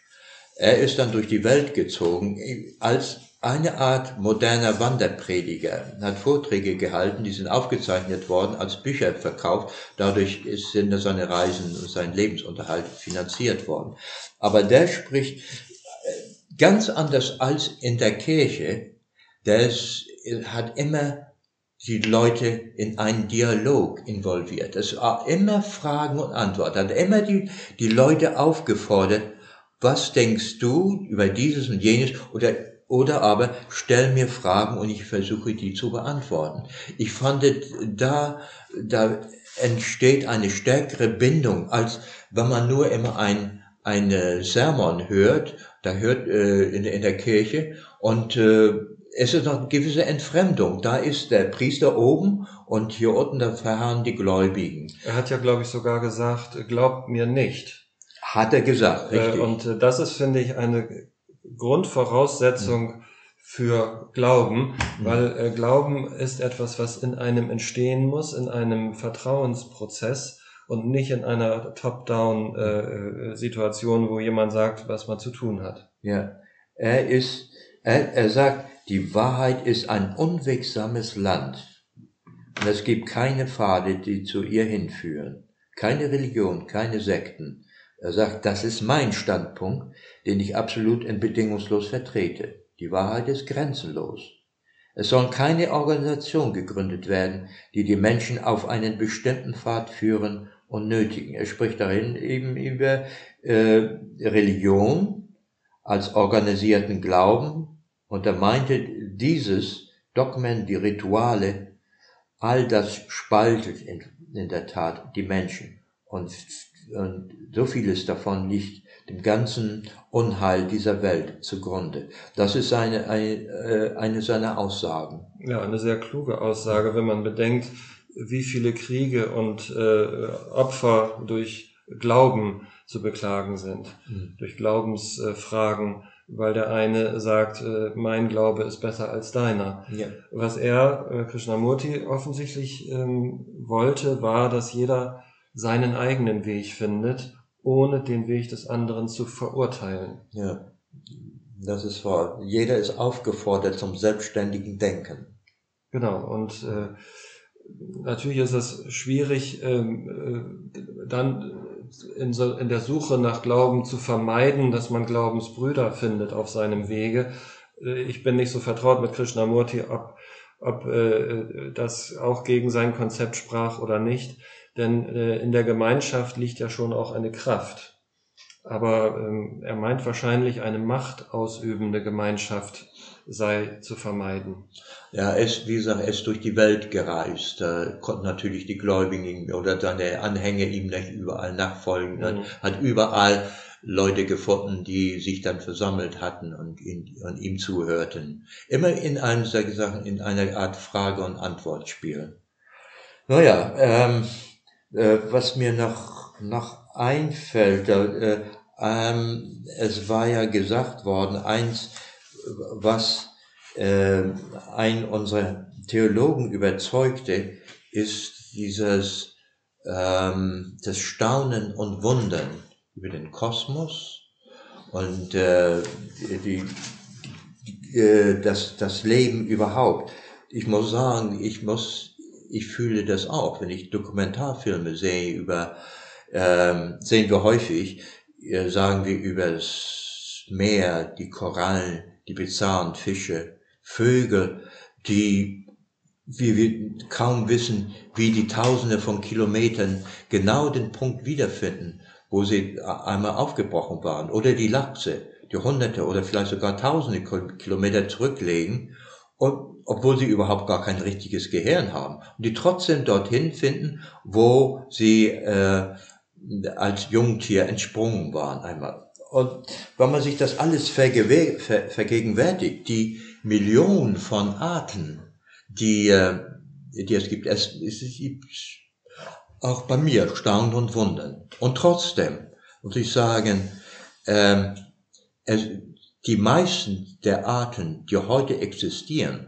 Er ist dann durch die Welt gezogen als eine Art moderner Wanderprediger, hat Vorträge gehalten, die sind aufgezeichnet worden, als Bücher verkauft, dadurch sind seine Reisen und sein Lebensunterhalt finanziert worden. Aber der spricht äh, ganz anders als in der Kirche, der hat immer die Leute in einen Dialog involviert. Es war immer Fragen und Antworten, hat immer die, die Leute aufgefordert, was denkst du über dieses und jenes? Oder oder aber stell mir Fragen und ich versuche die zu beantworten. Ich fand, da, da entsteht eine stärkere Bindung, als wenn man nur immer ein, ein Sermon hört, da hört äh, in, in der Kirche und äh, es ist noch eine gewisse Entfremdung. Da ist der Priester oben und hier unten da verharren die Gläubigen. Er hat ja, glaube ich, sogar gesagt, glaubt mir nicht. Hat er gesagt, äh, richtig. Und äh, das ist, finde ich, eine Grundvoraussetzung für Glauben, weil äh, Glauben ist etwas, was in einem entstehen muss, in einem Vertrauensprozess und nicht in einer Top-Down-Situation, äh, wo jemand sagt, was man zu tun hat. Ja, er ist, er, er sagt, die Wahrheit ist ein unwegsames Land. Und es gibt keine Pfade, die zu ihr hinführen, keine Religion, keine Sekten. Er sagt, das ist mein Standpunkt, den ich absolut und bedingungslos vertrete. Die Wahrheit ist grenzenlos. Es soll keine Organisation gegründet werden, die die Menschen auf einen bestimmten Pfad führen und nötigen. Er spricht darin eben über äh, Religion als organisierten Glauben und er meinte dieses Dogmen, die Rituale, all das spaltet in, in der Tat die Menschen und und so vieles davon liegt dem ganzen Unheil dieser Welt zugrunde. Das ist eine, eine, äh, eine seiner Aussagen. Ja, eine sehr kluge Aussage, wenn man bedenkt, wie viele Kriege und äh, Opfer durch Glauben zu beklagen sind, mhm. durch Glaubensfragen, weil der eine sagt, äh, mein Glaube ist besser als deiner. Ja. Was er, äh, Krishnamurti, offensichtlich ähm, wollte, war, dass jeder seinen eigenen Weg findet, ohne den Weg des anderen zu verurteilen. Ja, das ist wahr. Jeder ist aufgefordert zum selbstständigen Denken. Genau, und äh, natürlich ist es schwierig, ähm, äh, dann in, so, in der Suche nach Glauben zu vermeiden, dass man Glaubensbrüder findet auf seinem Wege. Äh, ich bin nicht so vertraut mit Krishnamurti, ob, ob äh, das auch gegen sein Konzept sprach oder nicht. Denn äh, in der Gemeinschaft liegt ja schon auch eine Kraft. Aber ähm, er meint wahrscheinlich, eine machtausübende Gemeinschaft sei zu vermeiden. Ja, er ist, wie gesagt, er ist durch die Welt gereist. Da konnten natürlich die Gläubigen oder seine Anhänger ihm nicht überall nachfolgen. Mhm. Hat überall Leute gefunden, die sich dann versammelt hatten und, ihn, und ihm zuhörten. Immer in einem, Sachen, in einer Art Frage- und Antwortspiel. Naja, ähm, äh, was mir noch, noch einfällt, äh, ähm, es war ja gesagt worden, eins, was äh, ein unserer Theologen überzeugte, ist dieses ähm, das Staunen und Wundern über den Kosmos und äh, die, äh, das, das Leben überhaupt. Ich muss sagen, ich muss ich fühle das auch, wenn ich Dokumentarfilme sehe über, ähm, sehen wir häufig, äh, sagen wir über das Meer, die Korallen, die bizarren Fische, Vögel, die wie wir kaum wissen, wie die Tausende von Kilometern genau den Punkt wiederfinden, wo sie einmal aufgebrochen waren. Oder die Lachse, die Hunderte oder vielleicht sogar Tausende Kilometer zurücklegen und obwohl sie überhaupt gar kein richtiges Gehirn haben und die trotzdem dorthin finden, wo sie äh, als Jungtier entsprungen waren einmal. Und wenn man sich das alles ver vergegenwärtigt, die Millionen von Arten, die, äh, die es gibt, es, es gibt auch bei mir staunen und wundern. Und trotzdem muss ich sagen, ähm, es, die meisten der Arten, die heute existieren,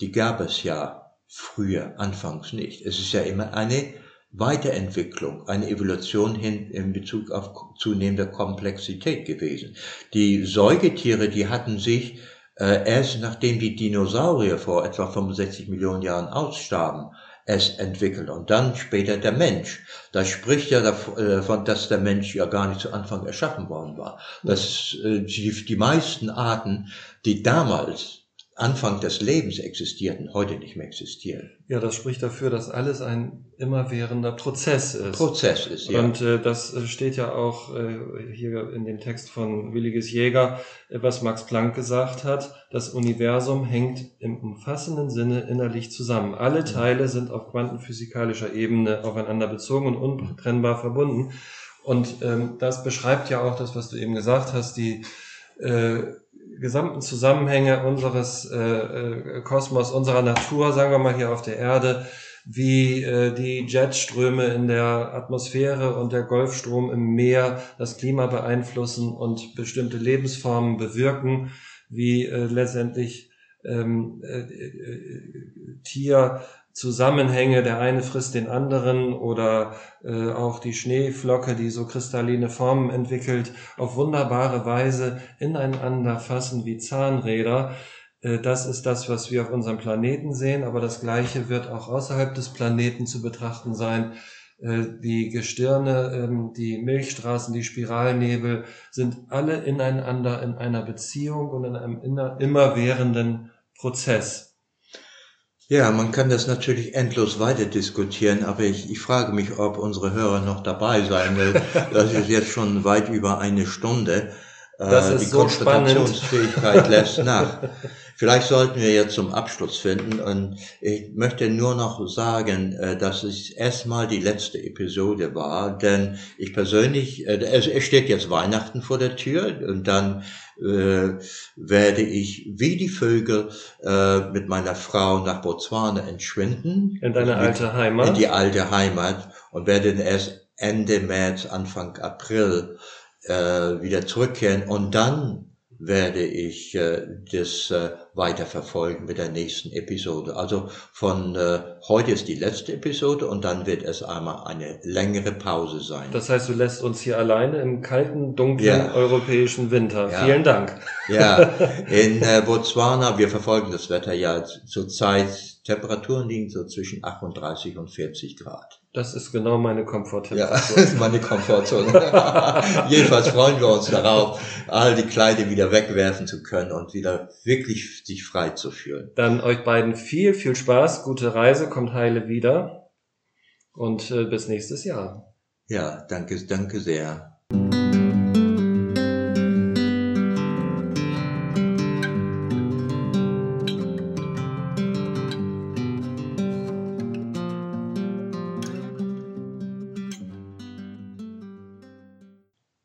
die gab es ja früher, anfangs nicht. Es ist ja immer eine Weiterentwicklung, eine Evolution hin in Bezug auf zunehmende Komplexität gewesen. Die Säugetiere, die hatten sich äh, erst nachdem die Dinosaurier vor etwa 65 Millionen Jahren ausstarben, es entwickelt und dann später der Mensch. Da spricht ja davon, dass der Mensch ja gar nicht zu Anfang erschaffen worden war. Dass äh, die meisten Arten, die damals Anfang des Lebens existierten, heute nicht mehr existieren. Ja, das spricht dafür, dass alles ein immerwährender Prozess ist. Prozess ist, ja. Und äh, das äh, steht ja auch äh, hier in dem Text von Williges Jäger, äh, was Max Planck gesagt hat. Das Universum hängt im umfassenden Sinne innerlich zusammen. Alle Teile sind auf quantenphysikalischer Ebene aufeinander bezogen und untrennbar verbunden. Und ähm, das beschreibt ja auch das, was du eben gesagt hast, die äh, gesamten Zusammenhänge unseres äh, äh, Kosmos, unserer Natur, sagen wir mal hier auf der Erde, wie äh, die Jetströme in der Atmosphäre und der Golfstrom im Meer das Klima beeinflussen und bestimmte Lebensformen bewirken, wie äh, letztendlich ähm, äh, äh, Tier Zusammenhänge, der eine frisst den anderen oder äh, auch die Schneeflocke, die so kristalline Formen entwickelt, auf wunderbare Weise ineinander fassen wie Zahnräder. Äh, das ist das, was wir auf unserem Planeten sehen, aber das Gleiche wird auch außerhalb des Planeten zu betrachten sein. Äh, die Gestirne, ähm, die Milchstraßen, die Spiralnebel sind alle ineinander in einer Beziehung und in einem immerwährenden Prozess. Ja, man kann das natürlich endlos weiter diskutieren, aber ich, ich frage mich, ob unsere Hörer noch dabei sein will. Das ist jetzt schon weit über eine Stunde. Das äh, ist Die so Konzentrationsfähigkeit lässt nach. Vielleicht sollten wir jetzt zum Abschluss finden und ich möchte nur noch sagen, äh, dass es erstmal die letzte Episode war, denn ich persönlich, äh, es steht jetzt Weihnachten vor der Tür und dann äh, werde ich wie die Vögel äh, mit meiner Frau nach Botswana entschwinden. In deine alte Heimat? In die alte Heimat und werde erst Ende März, Anfang April äh, wieder zurückkehren und dann werde ich äh, das äh, weiterverfolgen mit der nächsten Episode. Also von äh, heute ist die letzte Episode und dann wird es einmal eine längere Pause sein. Das heißt, du lässt uns hier alleine im kalten, dunklen ja. europäischen Winter. Ja. Vielen Dank. Ja, in äh, Botswana, wir verfolgen das Wetter ja zurzeit, Temperaturen liegen so zwischen 38 und 40 Grad. Das ist genau meine Komforttemperatur. Ja, das ist meine Komfortzone. Jedenfalls freuen wir uns darauf, all die Kleider wieder wegwerfen zu können und wieder wirklich sich frei zu fühlen. Dann euch beiden viel, viel Spaß, gute Reise, kommt heile wieder und äh, bis nächstes Jahr. Ja, danke, danke sehr.